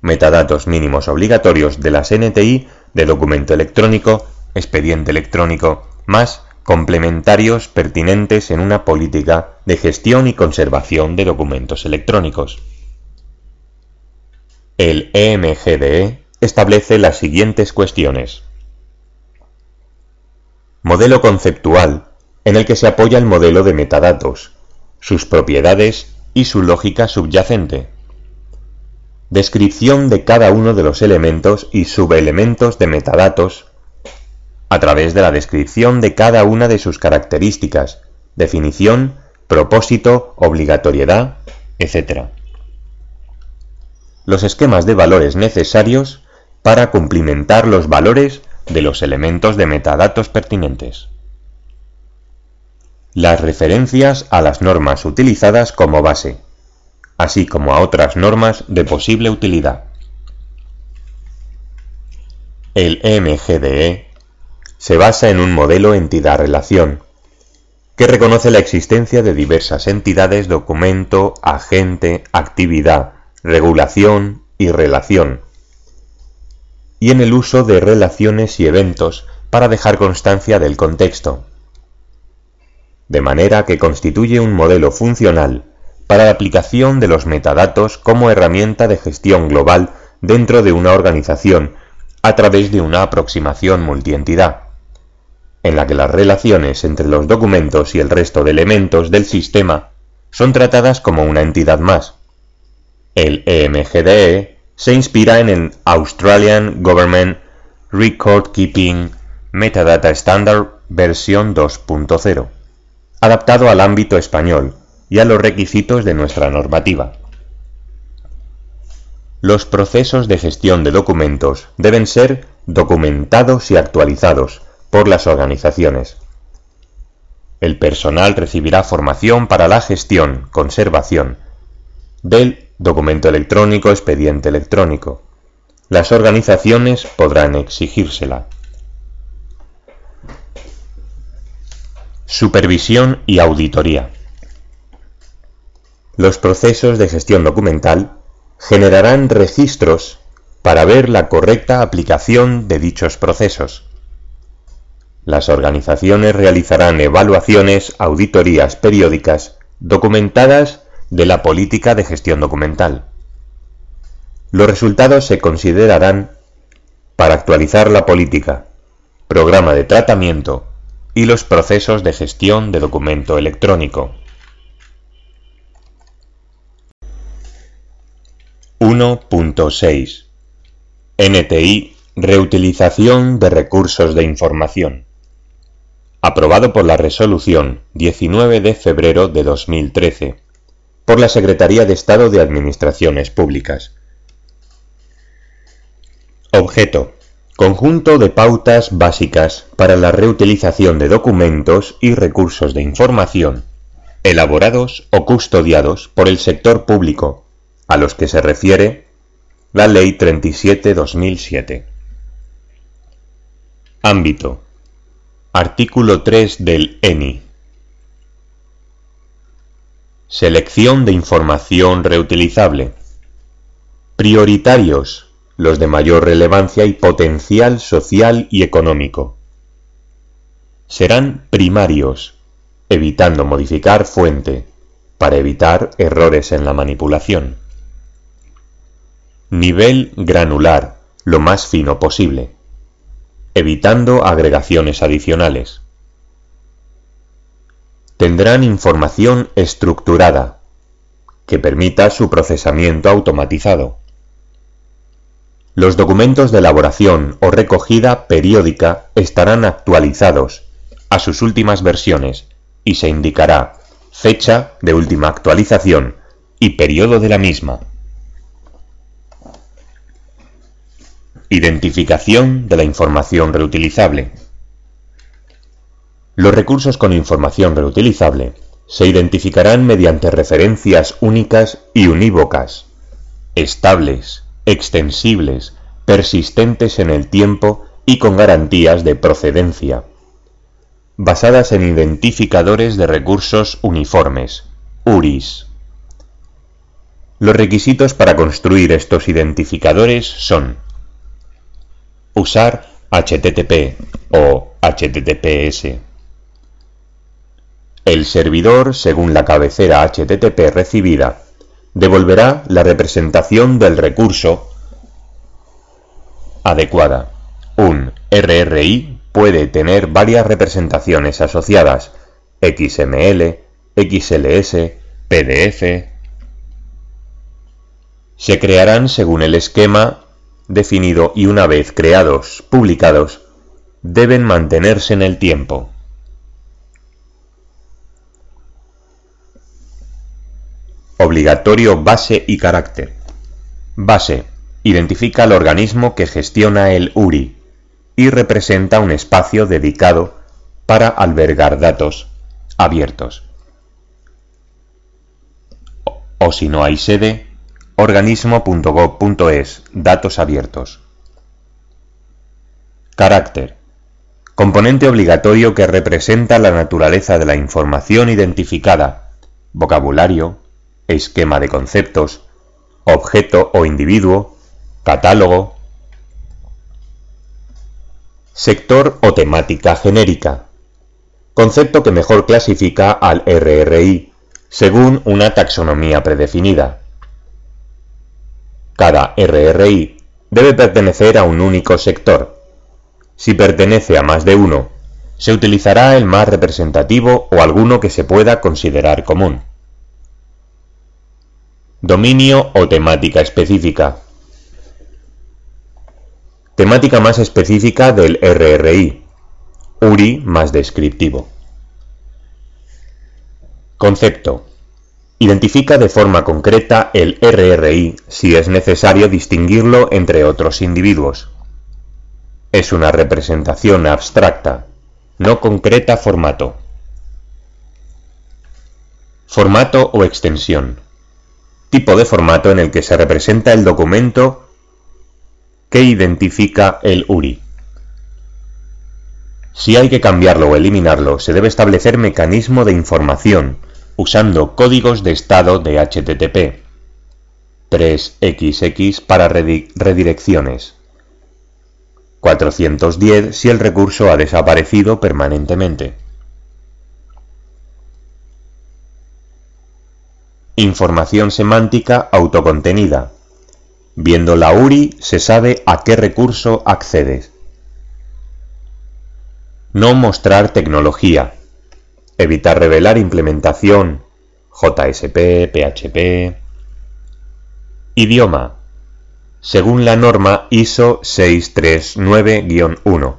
Metadatos mínimos obligatorios de las NTI de documento electrónico, expediente electrónico, más complementarios pertinentes en una política de gestión y conservación de documentos electrónicos. El EMGDE establece las siguientes cuestiones. Modelo conceptual, en el que se apoya el modelo de metadatos, sus propiedades y su lógica subyacente. Descripción de cada uno de los elementos y subelementos de metadatos a través de la descripción de cada una de sus características, definición, propósito, obligatoriedad, etc. Los esquemas de valores necesarios para cumplimentar los valores de los elementos de metadatos pertinentes. Las referencias a las normas utilizadas como base, así como a otras normas de posible utilidad. El MGDE se basa en un modelo entidad-relación, que reconoce la existencia de diversas entidades, documento, agente, actividad, regulación y relación, y en el uso de relaciones y eventos para dejar constancia del contexto, de manera que constituye un modelo funcional para la aplicación de los metadatos como herramienta de gestión global dentro de una organización a través de una aproximación multientidad en la que las relaciones entre los documentos y el resto de elementos del sistema son tratadas como una entidad más. El EMGDE e se inspira en el Australian Government Record Keeping Metadata Standard versión 2.0, adaptado al ámbito español y a los requisitos de nuestra normativa. Los procesos de gestión de documentos deben ser documentados y actualizados, por las organizaciones. El personal recibirá formación para la gestión, conservación del documento electrónico, expediente electrónico. Las organizaciones podrán exigírsela. Supervisión y auditoría. Los procesos de gestión documental generarán registros para ver la correcta aplicación de dichos procesos las organizaciones realizarán evaluaciones, auditorías periódicas documentadas de la política de gestión documental. Los resultados se considerarán para actualizar la política, programa de tratamiento y los procesos de gestión de documento electrónico. 1.6 NTI Reutilización de recursos de información aprobado por la Resolución 19 de febrero de 2013 por la Secretaría de Estado de Administraciones Públicas. Objeto. Conjunto de pautas básicas para la reutilización de documentos y recursos de información elaborados o custodiados por el sector público, a los que se refiere la Ley 37-2007. Ámbito Artículo 3 del ENI. Selección de información reutilizable. Prioritarios, los de mayor relevancia y potencial social y económico. Serán primarios, evitando modificar fuente, para evitar errores en la manipulación. Nivel granular, lo más fino posible evitando agregaciones adicionales. Tendrán información estructurada, que permita su procesamiento automatizado. Los documentos de elaboración o recogida periódica estarán actualizados a sus últimas versiones y se indicará fecha de última actualización y periodo de la misma. Identificación de la información reutilizable. Los recursos con información reutilizable se identificarán mediante referencias únicas y unívocas, estables, extensibles, persistentes en el tiempo y con garantías de procedencia, basadas en identificadores de recursos uniformes, URIs. Los requisitos para construir estos identificadores son Usar HTTP o HTTPS. El servidor, según la cabecera HTTP recibida, devolverá la representación del recurso adecuada. Un RRI puede tener varias representaciones asociadas, XML, XLS, PDF, Se crearán según el esquema definido y una vez creados, publicados, deben mantenerse en el tiempo. Obligatorio base y carácter. Base. Identifica al organismo que gestiona el URI y representa un espacio dedicado para albergar datos abiertos. O, si no hay sede, organismo.gov.es, datos abiertos. Carácter. Componente obligatorio que representa la naturaleza de la información identificada, vocabulario, esquema de conceptos, objeto o individuo, catálogo. Sector o temática genérica. Concepto que mejor clasifica al RRI, según una taxonomía predefinida. Cada RRI debe pertenecer a un único sector. Si pertenece a más de uno, se utilizará el más representativo o alguno que se pueda considerar común. Dominio o temática específica. Temática más específica del RRI. URI más descriptivo. Concepto. Identifica de forma concreta el RRI si es necesario distinguirlo entre otros individuos. Es una representación abstracta, no concreta formato. Formato o extensión tipo de formato en el que se representa el documento que identifica el URI. Si hay que cambiarlo o eliminarlo, se debe establecer mecanismo de información usando códigos de estado de HTTP. 3xx para redirecciones. 410 si el recurso ha desaparecido permanentemente. Información semántica autocontenida. Viendo la URI se sabe a qué recurso accedes. No mostrar tecnología. Evitar revelar implementación JSP, PHP. Idioma. Según la norma ISO 639-1.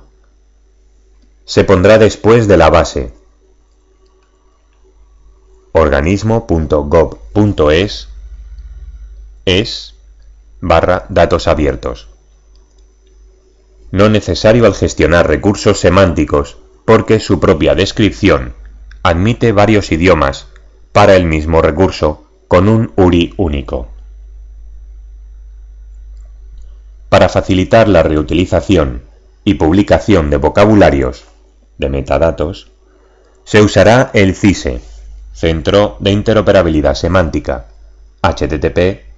Se pondrá después de la base organismo.gov.es es barra datos abiertos. No necesario al gestionar recursos semánticos porque su propia descripción admite varios idiomas para el mismo recurso con un URI único. Para facilitar la reutilización y publicación de vocabularios de metadatos, se usará el CISE, Centro de Interoperabilidad Semántica, http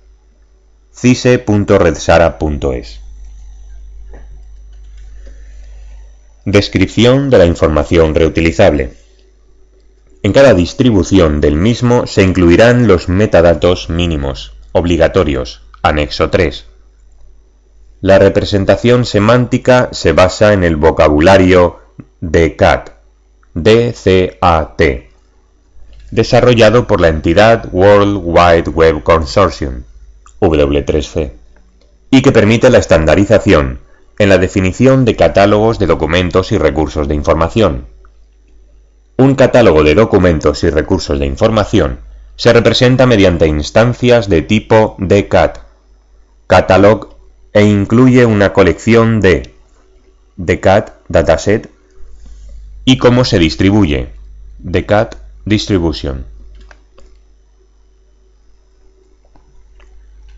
cise.redsara.es. Descripción de la información reutilizable. En cada distribución del mismo se incluirán los metadatos mínimos, obligatorios, anexo 3. La representación semántica se basa en el vocabulario DCAT, desarrollado por la entidad World Wide Web Consortium, W3C, y que permite la estandarización en la definición de catálogos de documentos y recursos de información. Un catálogo de documentos y recursos de información se representa mediante instancias de tipo DCAT, catalog e incluye una colección de DCAT dataset y cómo se distribuye DCAT Distribución.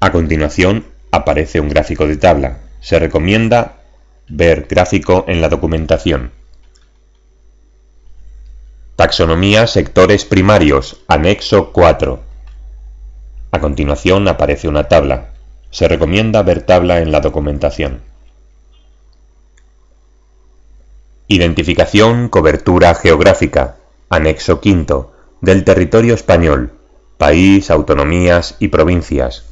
A continuación aparece un gráfico de tabla. Se recomienda ver gráfico en la documentación. Taxonomía sectores primarios, anexo 4. A continuación aparece una tabla. Se recomienda ver tabla en la documentación. Identificación, cobertura geográfica, Anexo V del territorio español, país, autonomías y provincias.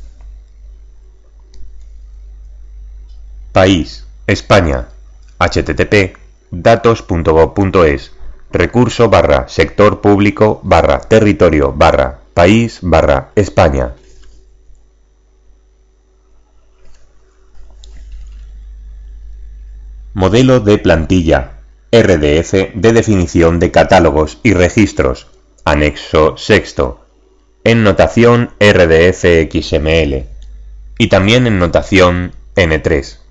País, España, http datos.gov.es, recurso barra sector público barra territorio barra país barra España. Modelo de plantilla RDF de definición de catálogos y registros anexo sexto. En notación RDF XML y también en notación N3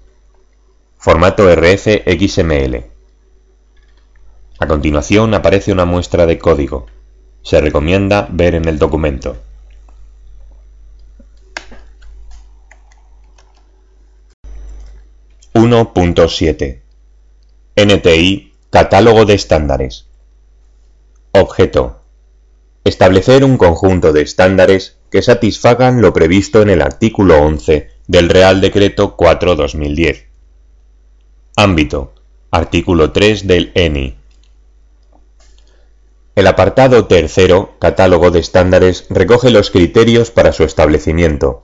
formato RF XML a continuación aparece una muestra de código. Se recomienda ver en el documento. 1.7 NTI Catálogo de estándares Objeto Establecer un conjunto de estándares que satisfagan lo previsto en el artículo 11 del Real Decreto 4-2010. Ámbito Artículo 3 del ENI. El apartado tercero, Catálogo de estándares, recoge los criterios para su establecimiento,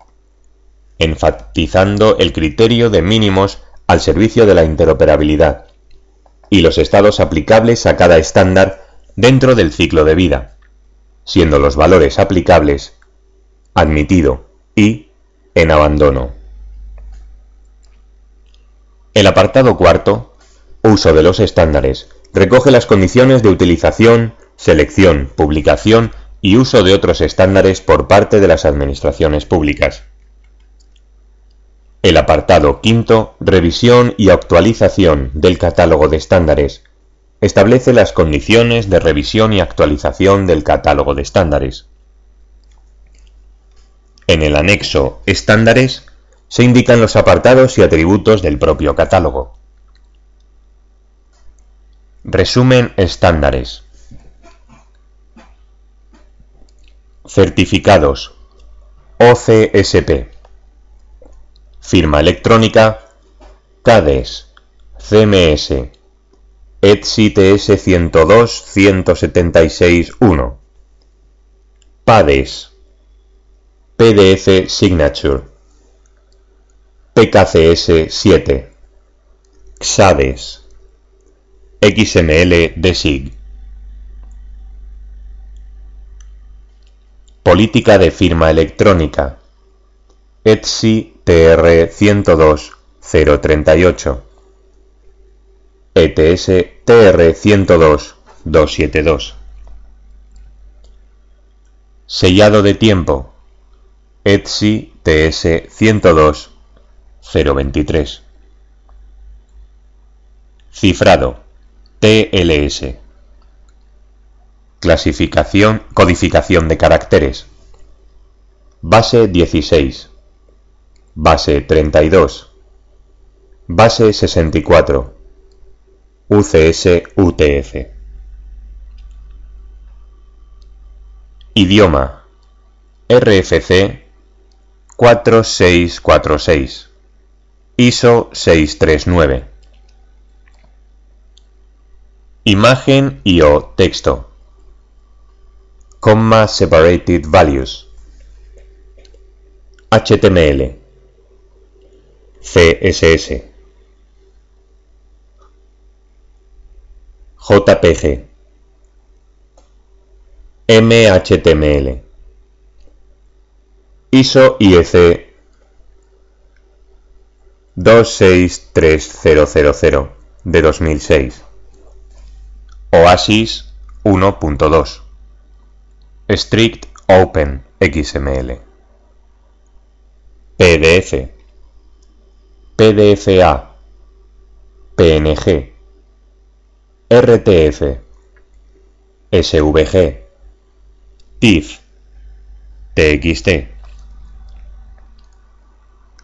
enfatizando el criterio de mínimos al servicio de la interoperabilidad y los estados aplicables a cada estándar dentro del ciclo de vida, siendo los valores aplicables admitido y en abandono. El apartado cuarto, uso de los estándares, recoge las condiciones de utilización, selección, publicación y uso de otros estándares por parte de las administraciones públicas. El apartado quinto, Revisión y actualización del catálogo de estándares, establece las condiciones de revisión y actualización del catálogo de estándares. En el anexo Estándares se indican los apartados y atributos del propio catálogo. Resumen estándares. Certificados. OCSP Firma electrónica. CADES, CMS, ETSI TS 102 176 1. PADES, PDF Signature, PKCS 7, XADES, XML DESIG. Política de firma electrónica. ETSI TR 102 038 ETS TR 102 272 Sellado de tiempo. ETSI TS 102 023 Cifrado. TLS Clasificación Codificación de caracteres Base 16 Base 32. Base 64. UCS UTF. Idioma. RFC 4646. ISO 639. Imagen y o texto. Comma separated values. HTML. CSS JPG MHTML ISO IEC 263000 de 2006 OASIS 1.2 Strict Open XML PDF PDFA, PNG, RTF, SVG, TIFF, TXT.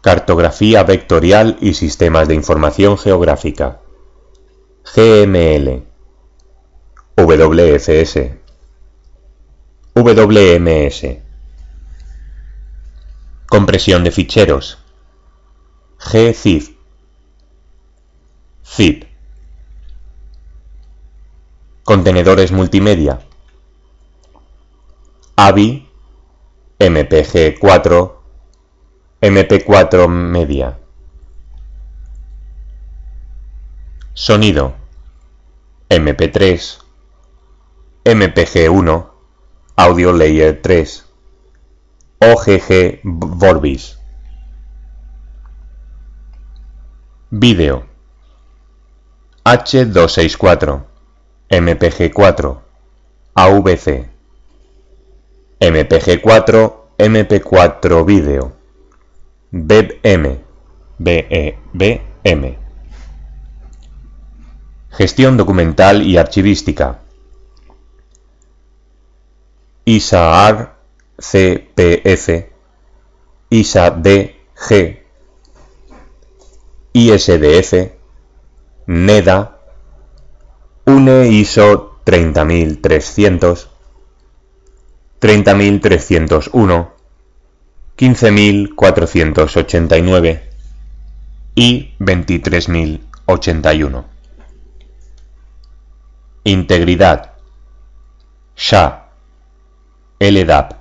Cartografía vectorial y sistemas de información geográfica. GML. WFS. WMS. Compresión de ficheros. gzip zip. Contenedores multimedia. AVI MPG4 MP4 media. Sonido. MP3 MPG1 Audio Layer 3 OGG Vorbis. Vídeo H264, MPG4, AVC, MPG4, MP4 Video, BEBM, BEBM. Gestión documental y archivística. ISAAR CPF, ISADG, ISDF, NEDA, UNE ISO 30300, 30301, 15489 y 23081. Integridad. SHA. LDAP.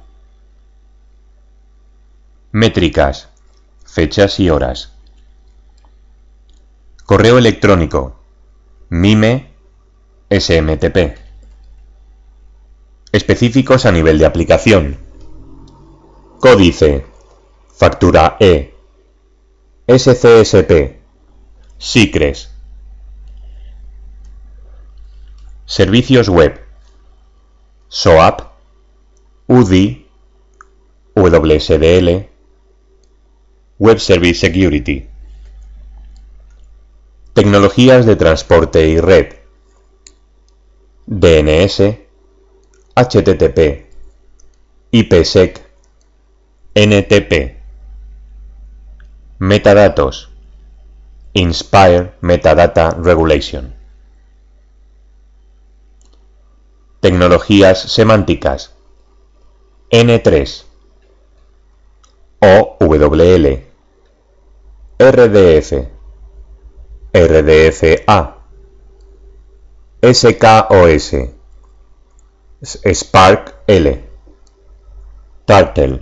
Métricas. Fechas y horas. Correo electrónico. MIME. SMTP. Específicos a nivel de aplicación. Códice. Factura E. SCSP. SICRES. Servicios web. SOAP. UDI. WSDL. Web Service Security. Tecnologías de transporte y red. DNS. HTTP. IPsec. NTP. Metadatos. Inspire Metadata Regulation. Tecnologías semánticas. N3. OWL. RDF. RDFA. SKOS. Spark L. Turtle.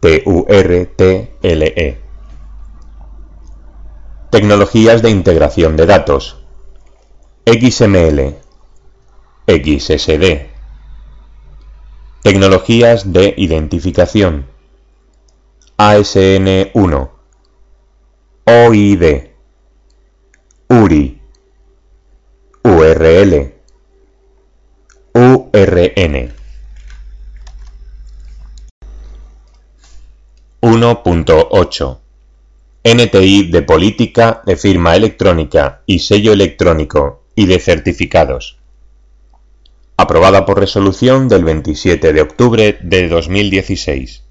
T-U-R-T-L-E. Tecnologías de integración de datos. XML. XSD. Tecnologías de identificación. ASN1. OID. URI. URL. URN. 1.8 NTI de política de firma electrónica y sello electrónico y de certificados aprobada por resolución del 27 de octubre de 2016.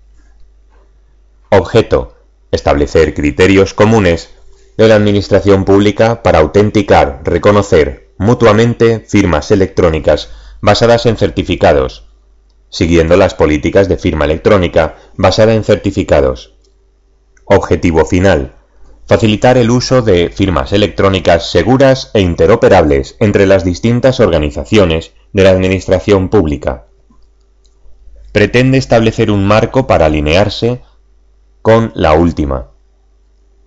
Objeto. Establecer criterios comunes de la Administración Pública para autenticar, reconocer mutuamente firmas electrónicas basadas en certificados, siguiendo las políticas de firma electrónica basada en certificados. Objetivo final facilitar el uso de firmas electrónicas seguras e interoperables entre las distintas organizaciones de la Administración Pública. Pretende establecer un marco para alinearse con la última.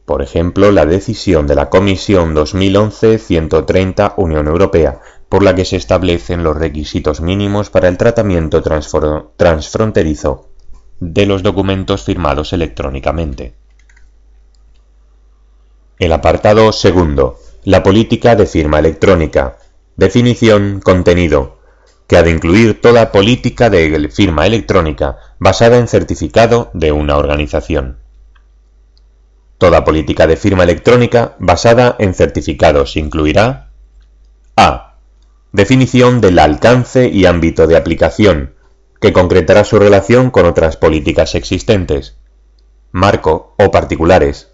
Por ejemplo, la decisión de la Comisión 2011-130 Unión Europea, por la que se establecen los requisitos mínimos para el tratamiento transfronterizo de los documentos firmados electrónicamente. El apartado segundo. La política de firma electrónica. Definición, contenido. Que ha de incluir toda política de firma electrónica basada en certificado de una organización. Toda política de firma electrónica basada en certificados incluirá a. Definición del alcance y ámbito de aplicación, que concretará su relación con otras políticas existentes, marco o particulares,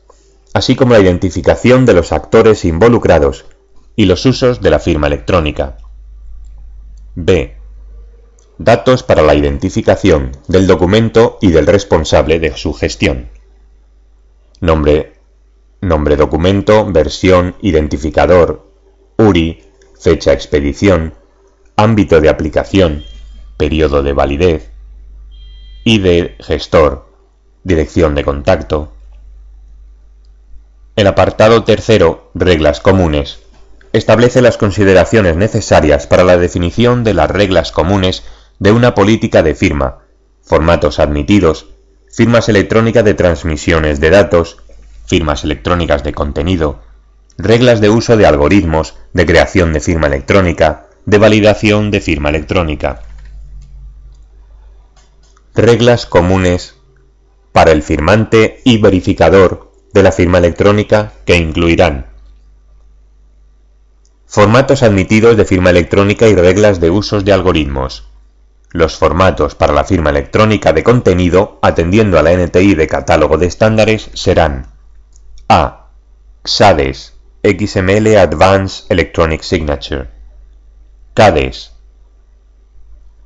así como la identificación de los actores involucrados y los usos de la firma electrónica. B. Datos para la identificación del documento y del responsable de su gestión. Nombre, nombre documento, versión, identificador, URI, fecha expedición, ámbito de aplicación, periodo de validez, ID gestor, dirección de contacto, el apartado tercero, Reglas comunes, establece las consideraciones necesarias para la definición de las reglas comunes de una política de firma, formatos admitidos, firmas electrónicas de transmisiones de datos, firmas electrónicas de contenido, reglas de uso de algoritmos, de creación de firma electrónica, de validación de firma electrónica. Reglas comunes para el firmante y verificador de la firma electrónica que incluirán formatos admitidos de firma electrónica y reglas de usos de algoritmos. Los formatos para la firma electrónica de contenido atendiendo a la NTI de catálogo de estándares serán A. XADES XML Advanced Electronic Signature CADES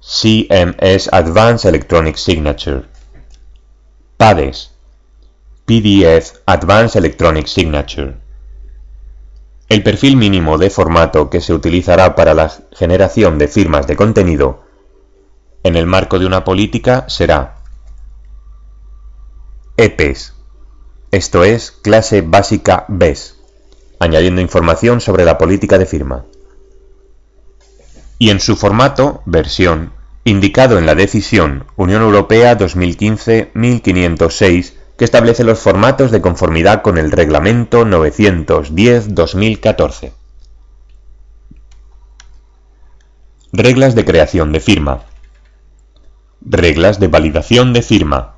CMS Advanced Electronic Signature PADES PDF Advanced Electronic Signature El perfil mínimo de formato que se utilizará para la generación de firmas de contenido en el marco de una política será EPES, esto es clase básica BES añadiendo información sobre la política de firma. Y en su formato, versión, indicado en la decisión Unión Europea 2015-1506, que establece los formatos de conformidad con el Reglamento 910-2014. Reglas de creación de firma. Reglas de validación de firma.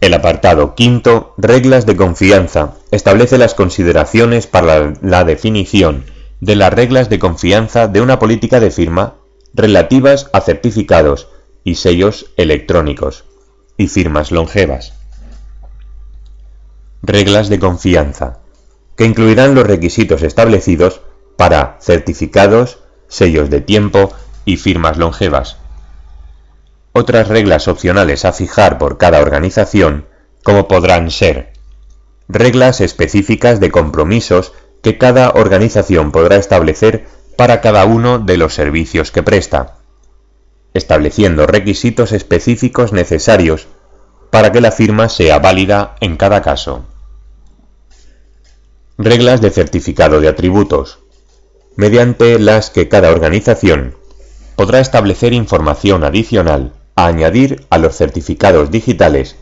El apartado quinto, Reglas de confianza, establece las consideraciones para la definición de las reglas de confianza de una política de firma relativas a certificados y sellos electrónicos y firmas longevas. Reglas de confianza, que incluirán los requisitos establecidos para certificados, sellos de tiempo y firmas longevas. Otras reglas opcionales a fijar por cada organización, como podrán ser reglas específicas de compromisos que cada organización podrá establecer para cada uno de los servicios que presta, estableciendo requisitos específicos necesarios para que la firma sea válida en cada caso. Reglas de certificado de atributos, mediante las que cada organización podrá establecer información adicional añadir a los certificados digitales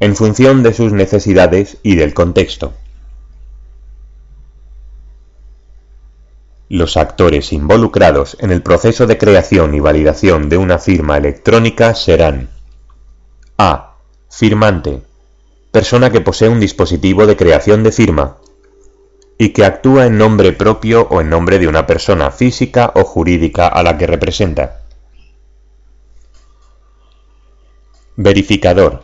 en función de sus necesidades y del contexto. Los actores involucrados en el proceso de creación y validación de una firma electrónica serán A. Firmante. Persona que posee un dispositivo de creación de firma y que actúa en nombre propio o en nombre de una persona física o jurídica a la que representa. Verificador.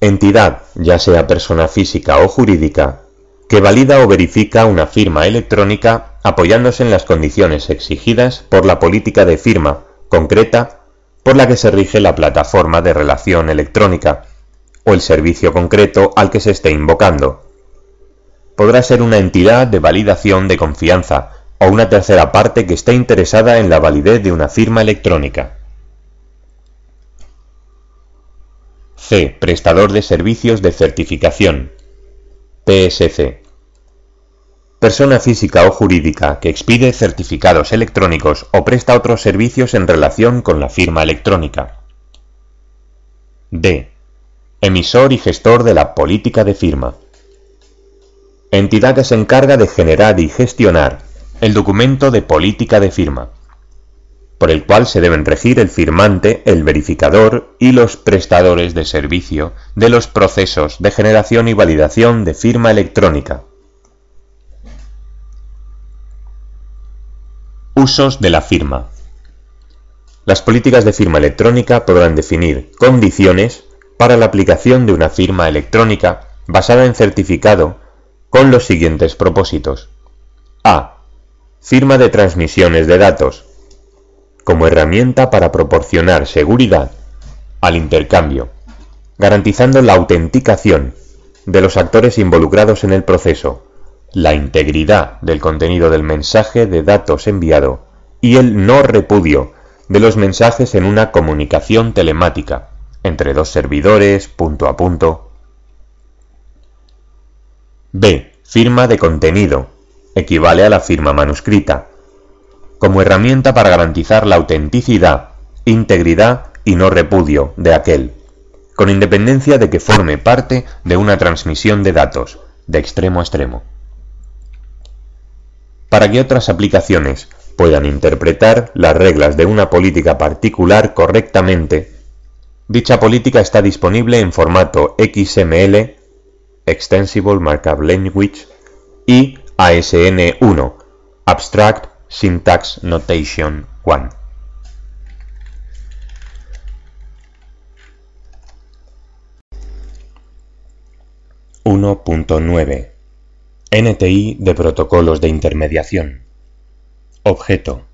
Entidad, ya sea persona física o jurídica, que valida o verifica una firma electrónica apoyándose en las condiciones exigidas por la política de firma concreta por la que se rige la plataforma de relación electrónica o el servicio concreto al que se esté invocando. Podrá ser una entidad de validación de confianza o una tercera parte que esté interesada en la validez de una firma electrónica. C. Prestador de servicios de certificación. PSC. Persona física o jurídica que expide certificados electrónicos o presta otros servicios en relación con la firma electrónica. D. Emisor y gestor de la política de firma. Entidad que se encarga de generar y gestionar el documento de política de firma por el cual se deben regir el firmante, el verificador y los prestadores de servicio de los procesos de generación y validación de firma electrónica. Usos de la firma. Las políticas de firma electrónica podrán definir condiciones para la aplicación de una firma electrónica basada en certificado con los siguientes propósitos. A. Firma de transmisiones de datos como herramienta para proporcionar seguridad al intercambio, garantizando la autenticación de los actores involucrados en el proceso, la integridad del contenido del mensaje de datos enviado y el no repudio de los mensajes en una comunicación telemática entre dos servidores punto a punto. B. Firma de contenido. Equivale a la firma manuscrita, como herramienta para garantizar la autenticidad, integridad y no repudio de aquel, con independencia de que forme parte de una transmisión de datos, de extremo a extremo. para que otras aplicaciones puedan interpretar las reglas de una política particular correctamente. Dicha política está disponible en formato XML, Extensible Markup Language, y ASN1, Abstract Syntax Notation 1. (1.9) NTI de protocolos de intermediación. Objeto.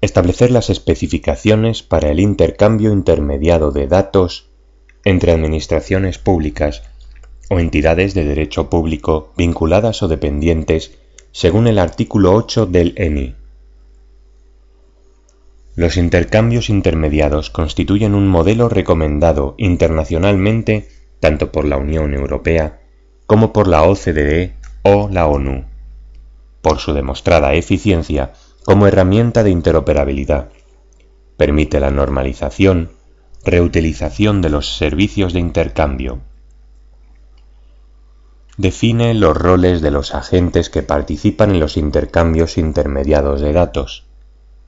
Establecer las especificaciones para el intercambio intermediado de datos entre administraciones públicas o entidades de derecho público vinculadas o dependientes según el artículo 8 del ENI. Los intercambios intermediados constituyen un modelo recomendado internacionalmente tanto por la Unión Europea como por la OCDE o la ONU, por su demostrada eficiencia como herramienta de interoperabilidad. Permite la normalización, reutilización de los servicios de intercambio. Define los roles de los agentes que participan en los intercambios intermediados de datos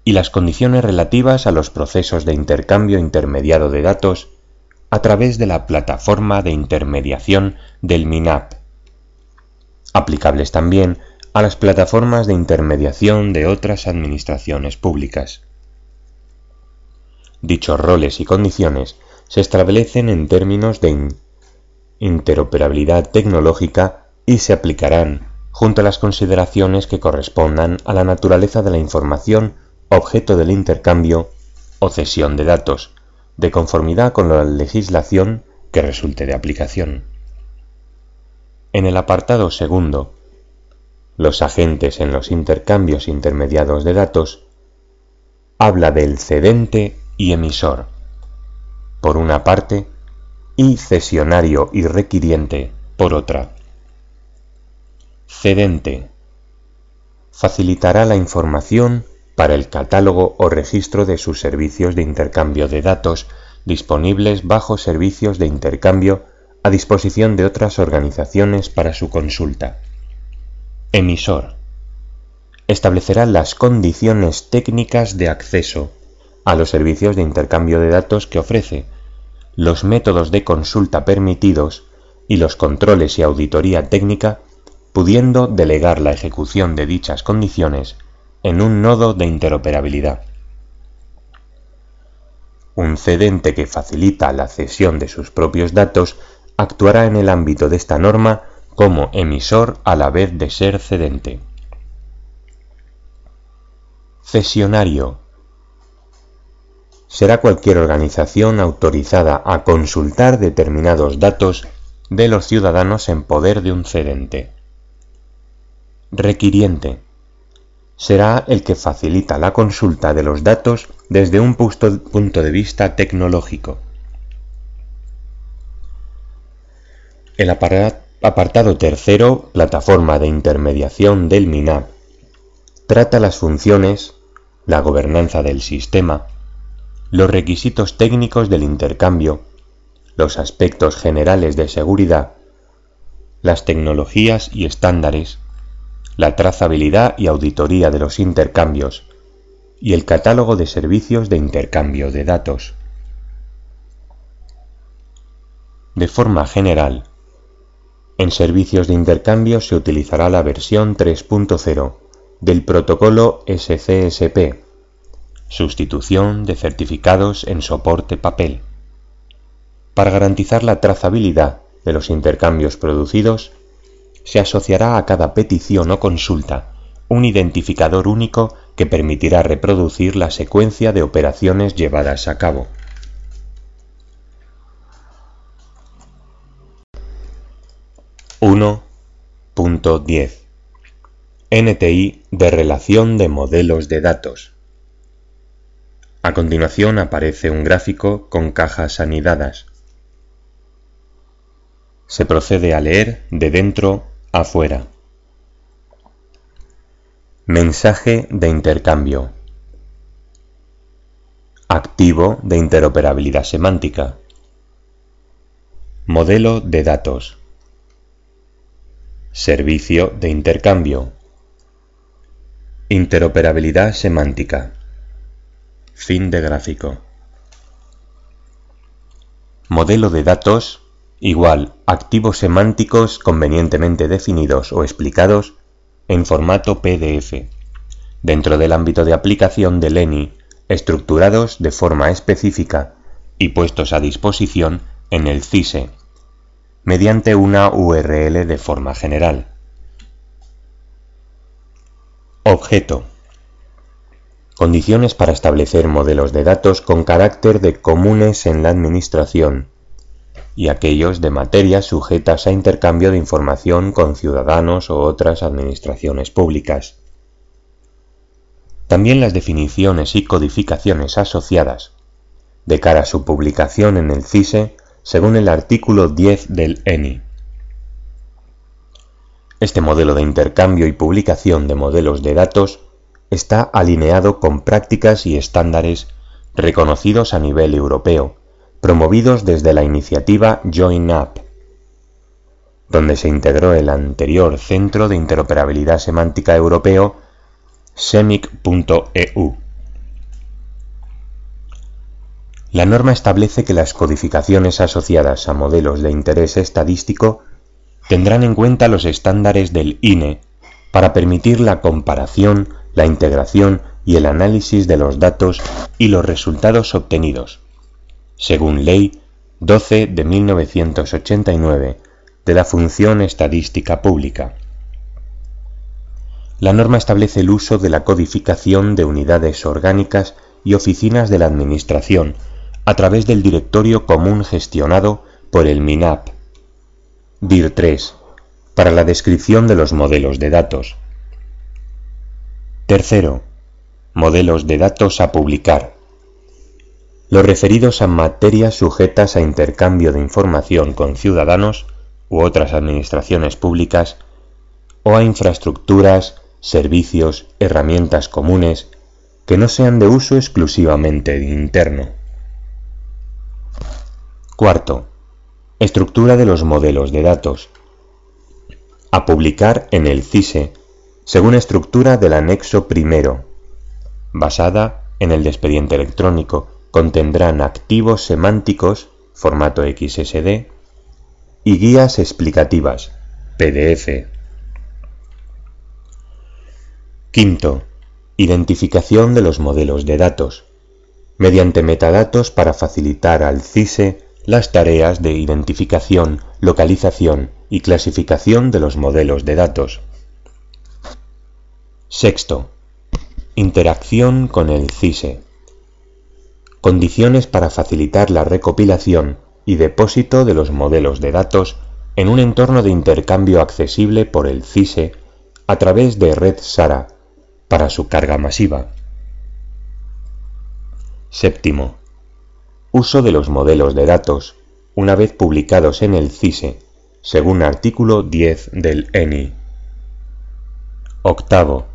y las condiciones relativas a los procesos de intercambio intermediado de datos a través de la plataforma de intermediación del MINAP, aplicables también a las plataformas de intermediación de otras administraciones públicas. Dichos roles y condiciones se establecen en términos de interoperabilidad tecnológica y se aplicarán junto a las consideraciones que correspondan a la naturaleza de la información objeto del intercambio o cesión de datos, de conformidad con la legislación que resulte de aplicación. En el apartado segundo, los agentes en los intercambios intermediados de datos, habla del cedente y emisor, por una parte, y cesionario y requiriente, por otra. Cedente facilitará la información para el catálogo o registro de sus servicios de intercambio de datos disponibles bajo servicios de intercambio a disposición de otras organizaciones para su consulta. Emisor. Establecerá las condiciones técnicas de acceso a los servicios de intercambio de datos que ofrece, los métodos de consulta permitidos y los controles y auditoría técnica, pudiendo delegar la ejecución de dichas condiciones en un nodo de interoperabilidad. Un cedente que facilita la cesión de sus propios datos actuará en el ámbito de esta norma como emisor a la vez de ser cedente. Cesionario será cualquier organización autorizada a consultar determinados datos de los ciudadanos en poder de un cedente. Requiriente será el que facilita la consulta de los datos desde un punto de vista tecnológico. El apartado tercero, plataforma de intermediación del MINAP, trata las funciones, la gobernanza del sistema, los requisitos técnicos del intercambio, los aspectos generales de seguridad, las tecnologías y estándares, la trazabilidad y auditoría de los intercambios y el catálogo de servicios de intercambio de datos. De forma general, en servicios de intercambio se utilizará la versión 3.0 del protocolo SCSP, sustitución de certificados en soporte papel, para garantizar la trazabilidad de los intercambios producidos se asociará a cada petición o consulta un identificador único que permitirá reproducir la secuencia de operaciones llevadas a cabo. 1.10 NTI de relación de modelos de datos. A continuación aparece un gráfico con cajas anidadas. Se procede a leer de dentro a fuera. Mensaje de intercambio. Activo de interoperabilidad semántica. Modelo de datos. Servicio de intercambio. Interoperabilidad semántica. Fin de gráfico. Modelo de datos igual activos semánticos convenientemente definidos o explicados en formato PDF, dentro del ámbito de aplicación del ENI, estructurados de forma específica y puestos a disposición en el CISE, mediante una URL de forma general. Objeto. Condiciones para establecer modelos de datos con carácter de comunes en la Administración y aquellos de materias sujetas a intercambio de información con ciudadanos o otras administraciones públicas. También las definiciones y codificaciones asociadas, de cara a su publicación en el CISE según el artículo 10 del ENI. Este modelo de intercambio y publicación de modelos de datos está alineado con prácticas y estándares reconocidos a nivel europeo, promovidos desde la iniciativa Join Up, donde se integró el anterior Centro de Interoperabilidad Semántica Europeo, semic.eu. La norma establece que las codificaciones asociadas a modelos de interés estadístico tendrán en cuenta los estándares del INE para permitir la comparación, la integración y el análisis de los datos y los resultados obtenidos, según Ley 12 de 1989 de la Función Estadística Pública. La norma establece el uso de la codificación de unidades orgánicas y oficinas de la Administración a través del Directorio Común gestionado por el MINAP DIR 3 para la descripción de los modelos de datos. Tercero, modelos de datos a publicar. Los referidos a materias sujetas a intercambio de información con ciudadanos u otras administraciones públicas o a infraestructuras, servicios, herramientas comunes que no sean de uso exclusivamente interno. Cuarto, Estructura de los modelos de datos. A publicar en el CISE, según estructura del anexo primero, basada en el de expediente electrónico, contendrán activos semánticos, formato XSD, y guías explicativas, PDF. Quinto, identificación de los modelos de datos, mediante metadatos para facilitar al CISE las tareas de identificación, localización y clasificación de los modelos de datos. Sexto. Interacción con el CISE. Condiciones para facilitar la recopilación y depósito de los modelos de datos en un entorno de intercambio accesible por el CISE a través de Red SARA para su carga masiva. Séptimo Uso de los modelos de datos, una vez publicados en el CISE, según artículo 10 del ENI. Octavo.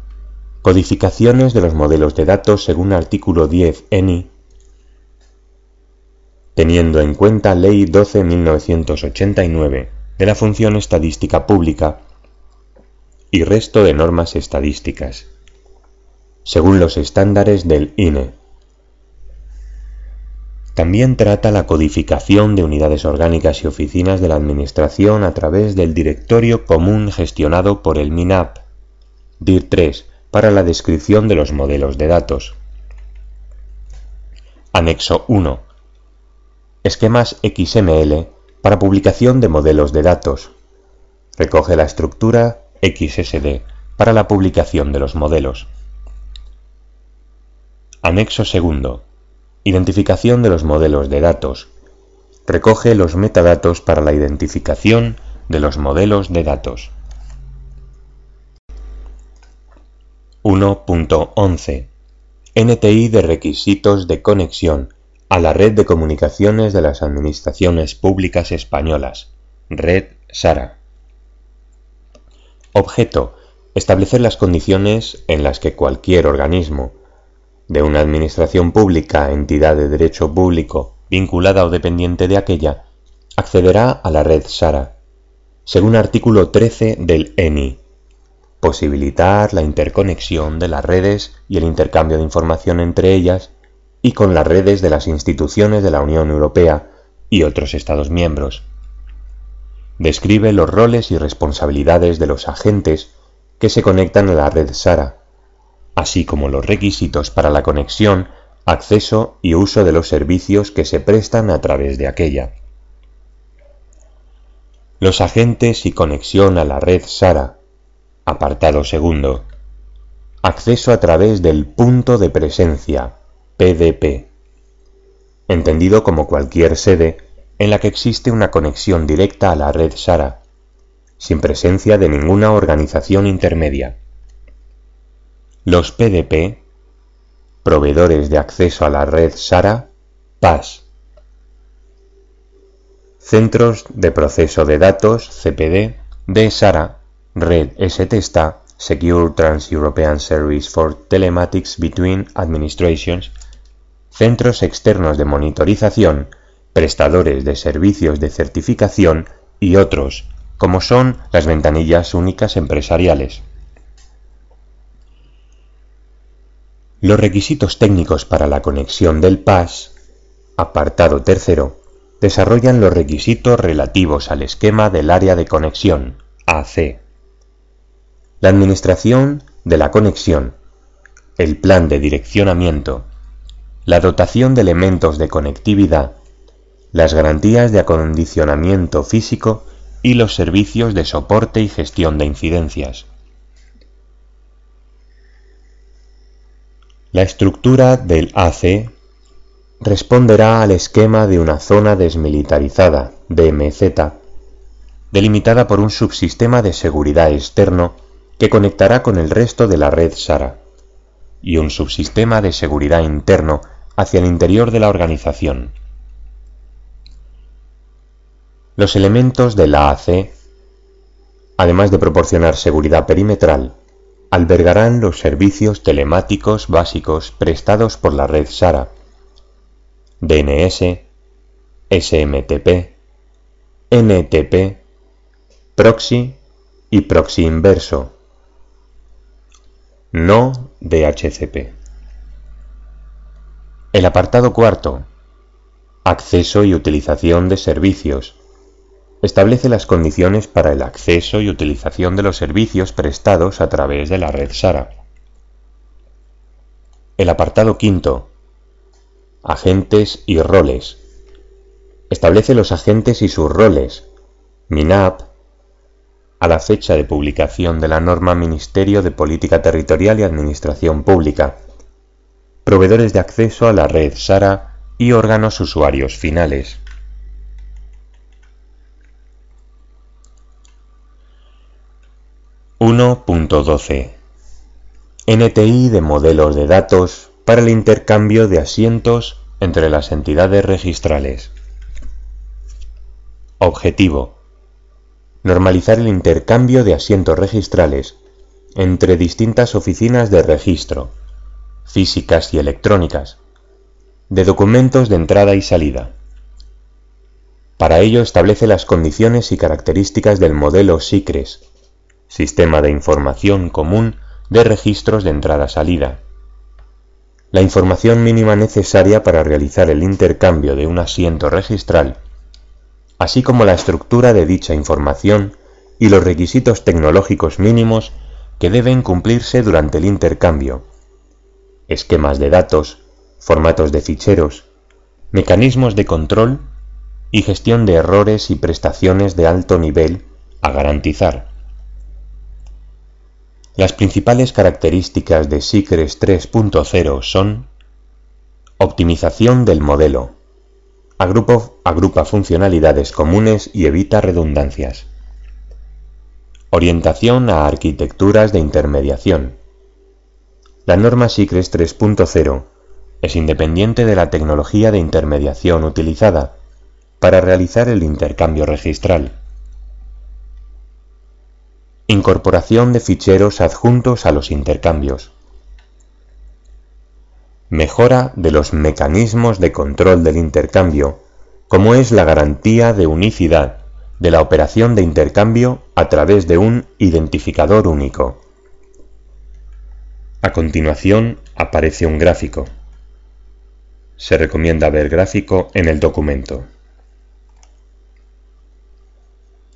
Codificaciones de los modelos de datos según artículo 10 ENI, teniendo en cuenta Ley 12.1989 de la Función Estadística Pública y resto de normas estadísticas, según los estándares del INE. También trata la codificación de unidades orgánicas y oficinas de la Administración a través del Directorio Común gestionado por el MINAP, DIR 3, para la descripción de los modelos de datos. Anexo 1. Esquemas XML para publicación de modelos de datos. Recoge la estructura XSD para la publicación de los modelos. Anexo segundo Identificación de los modelos de datos. Recoge los metadatos para la identificación de los modelos de datos. 1.11 NTI de requisitos de conexión a la red de comunicaciones de las administraciones públicas españolas, Red SARA. Objeto. Establecer las condiciones en las que cualquier organismo, de una administración pública, entidad de derecho público, vinculada o dependiente de aquella, accederá a la red SARA, según artículo 13 del ENI, posibilitar la interconexión de las redes y el intercambio de información entre ellas y con las redes de las instituciones de la Unión Europea y otros Estados miembros. Describe los roles y responsabilidades de los agentes que se conectan a la red SARA, así como los requisitos para la conexión, acceso y uso de los servicios que se prestan a través de aquella. Los agentes y conexión a la red SARA. Apartado segundo. Acceso a través del punto de presencia, PDP. Entendido como cualquier sede en la que existe una conexión directa a la red SARA, sin presencia de ninguna organización intermedia. Los PDP, proveedores de acceso a la red SARA, PAS. Centros de Proceso de Datos, CPD, de SARA, Red STSTA, Secure Trans-European Service for Telematics Between Administrations, centros externos de monitorización, prestadores de servicios de certificación y otros, como son las ventanillas únicas empresariales. Los requisitos técnicos para la conexión del PAS, apartado tercero, desarrollan los requisitos relativos al esquema del área de conexión, AC. La administración de la conexión, el plan de direccionamiento, la dotación de elementos de conectividad, las garantías de acondicionamiento físico y los servicios de soporte y gestión de incidencias. La estructura del AC responderá al esquema de una zona desmilitarizada, DMZ, delimitada por un subsistema de seguridad externo que conectará con el resto de la red SARA, y un subsistema de seguridad interno hacia el interior de la organización. Los elementos de la AC, además de proporcionar seguridad perimetral, albergarán los servicios telemáticos básicos prestados por la red SARA, DNS, SMTP, NTP, proxy y proxy inverso, no DHCP. El apartado cuarto, acceso y utilización de servicios, establece las condiciones para el acceso y utilización de los servicios prestados a través de la red SARA. El apartado quinto, Agentes y roles. Establece los agentes y sus roles. MINAP, a la fecha de publicación de la norma Ministerio de Política Territorial y Administración Pública. Proveedores de acceso a la red SARA y órganos usuarios finales. (1.12) NTI de modelos de datos para el intercambio de asientos entre las entidades registrales. Objetivo. Normalizar el intercambio de asientos registrales entre distintas oficinas de registro, físicas y electrónicas, de documentos de entrada y salida. Para ello establece las condiciones y características del modelo SICRES, Sistema de Información Común de Registros de Entrada-Salida, la información mínima necesaria para realizar el intercambio de un asiento registral, así como la estructura de dicha información y los requisitos tecnológicos mínimos que deben cumplirse durante el intercambio, esquemas de datos, formatos de ficheros, mecanismos de control y gestión de errores y prestaciones de alto nivel a garantizar. Las principales características de SICRES 3.0 son Optimización del modelo. Agrupa funcionalidades comunes y evita redundancias. Orientación a arquitecturas de intermediación. La norma SICRES 3.0 es independiente de la tecnología de intermediación utilizada para realizar el intercambio registral. Incorporación de ficheros adjuntos a los intercambios. Mejora de los mecanismos de control del intercambio, como es la garantía de unicidad de la operación de intercambio a través de un identificador único, A continuación aparece un gráfico. Se recomienda ver gráfico en el documento.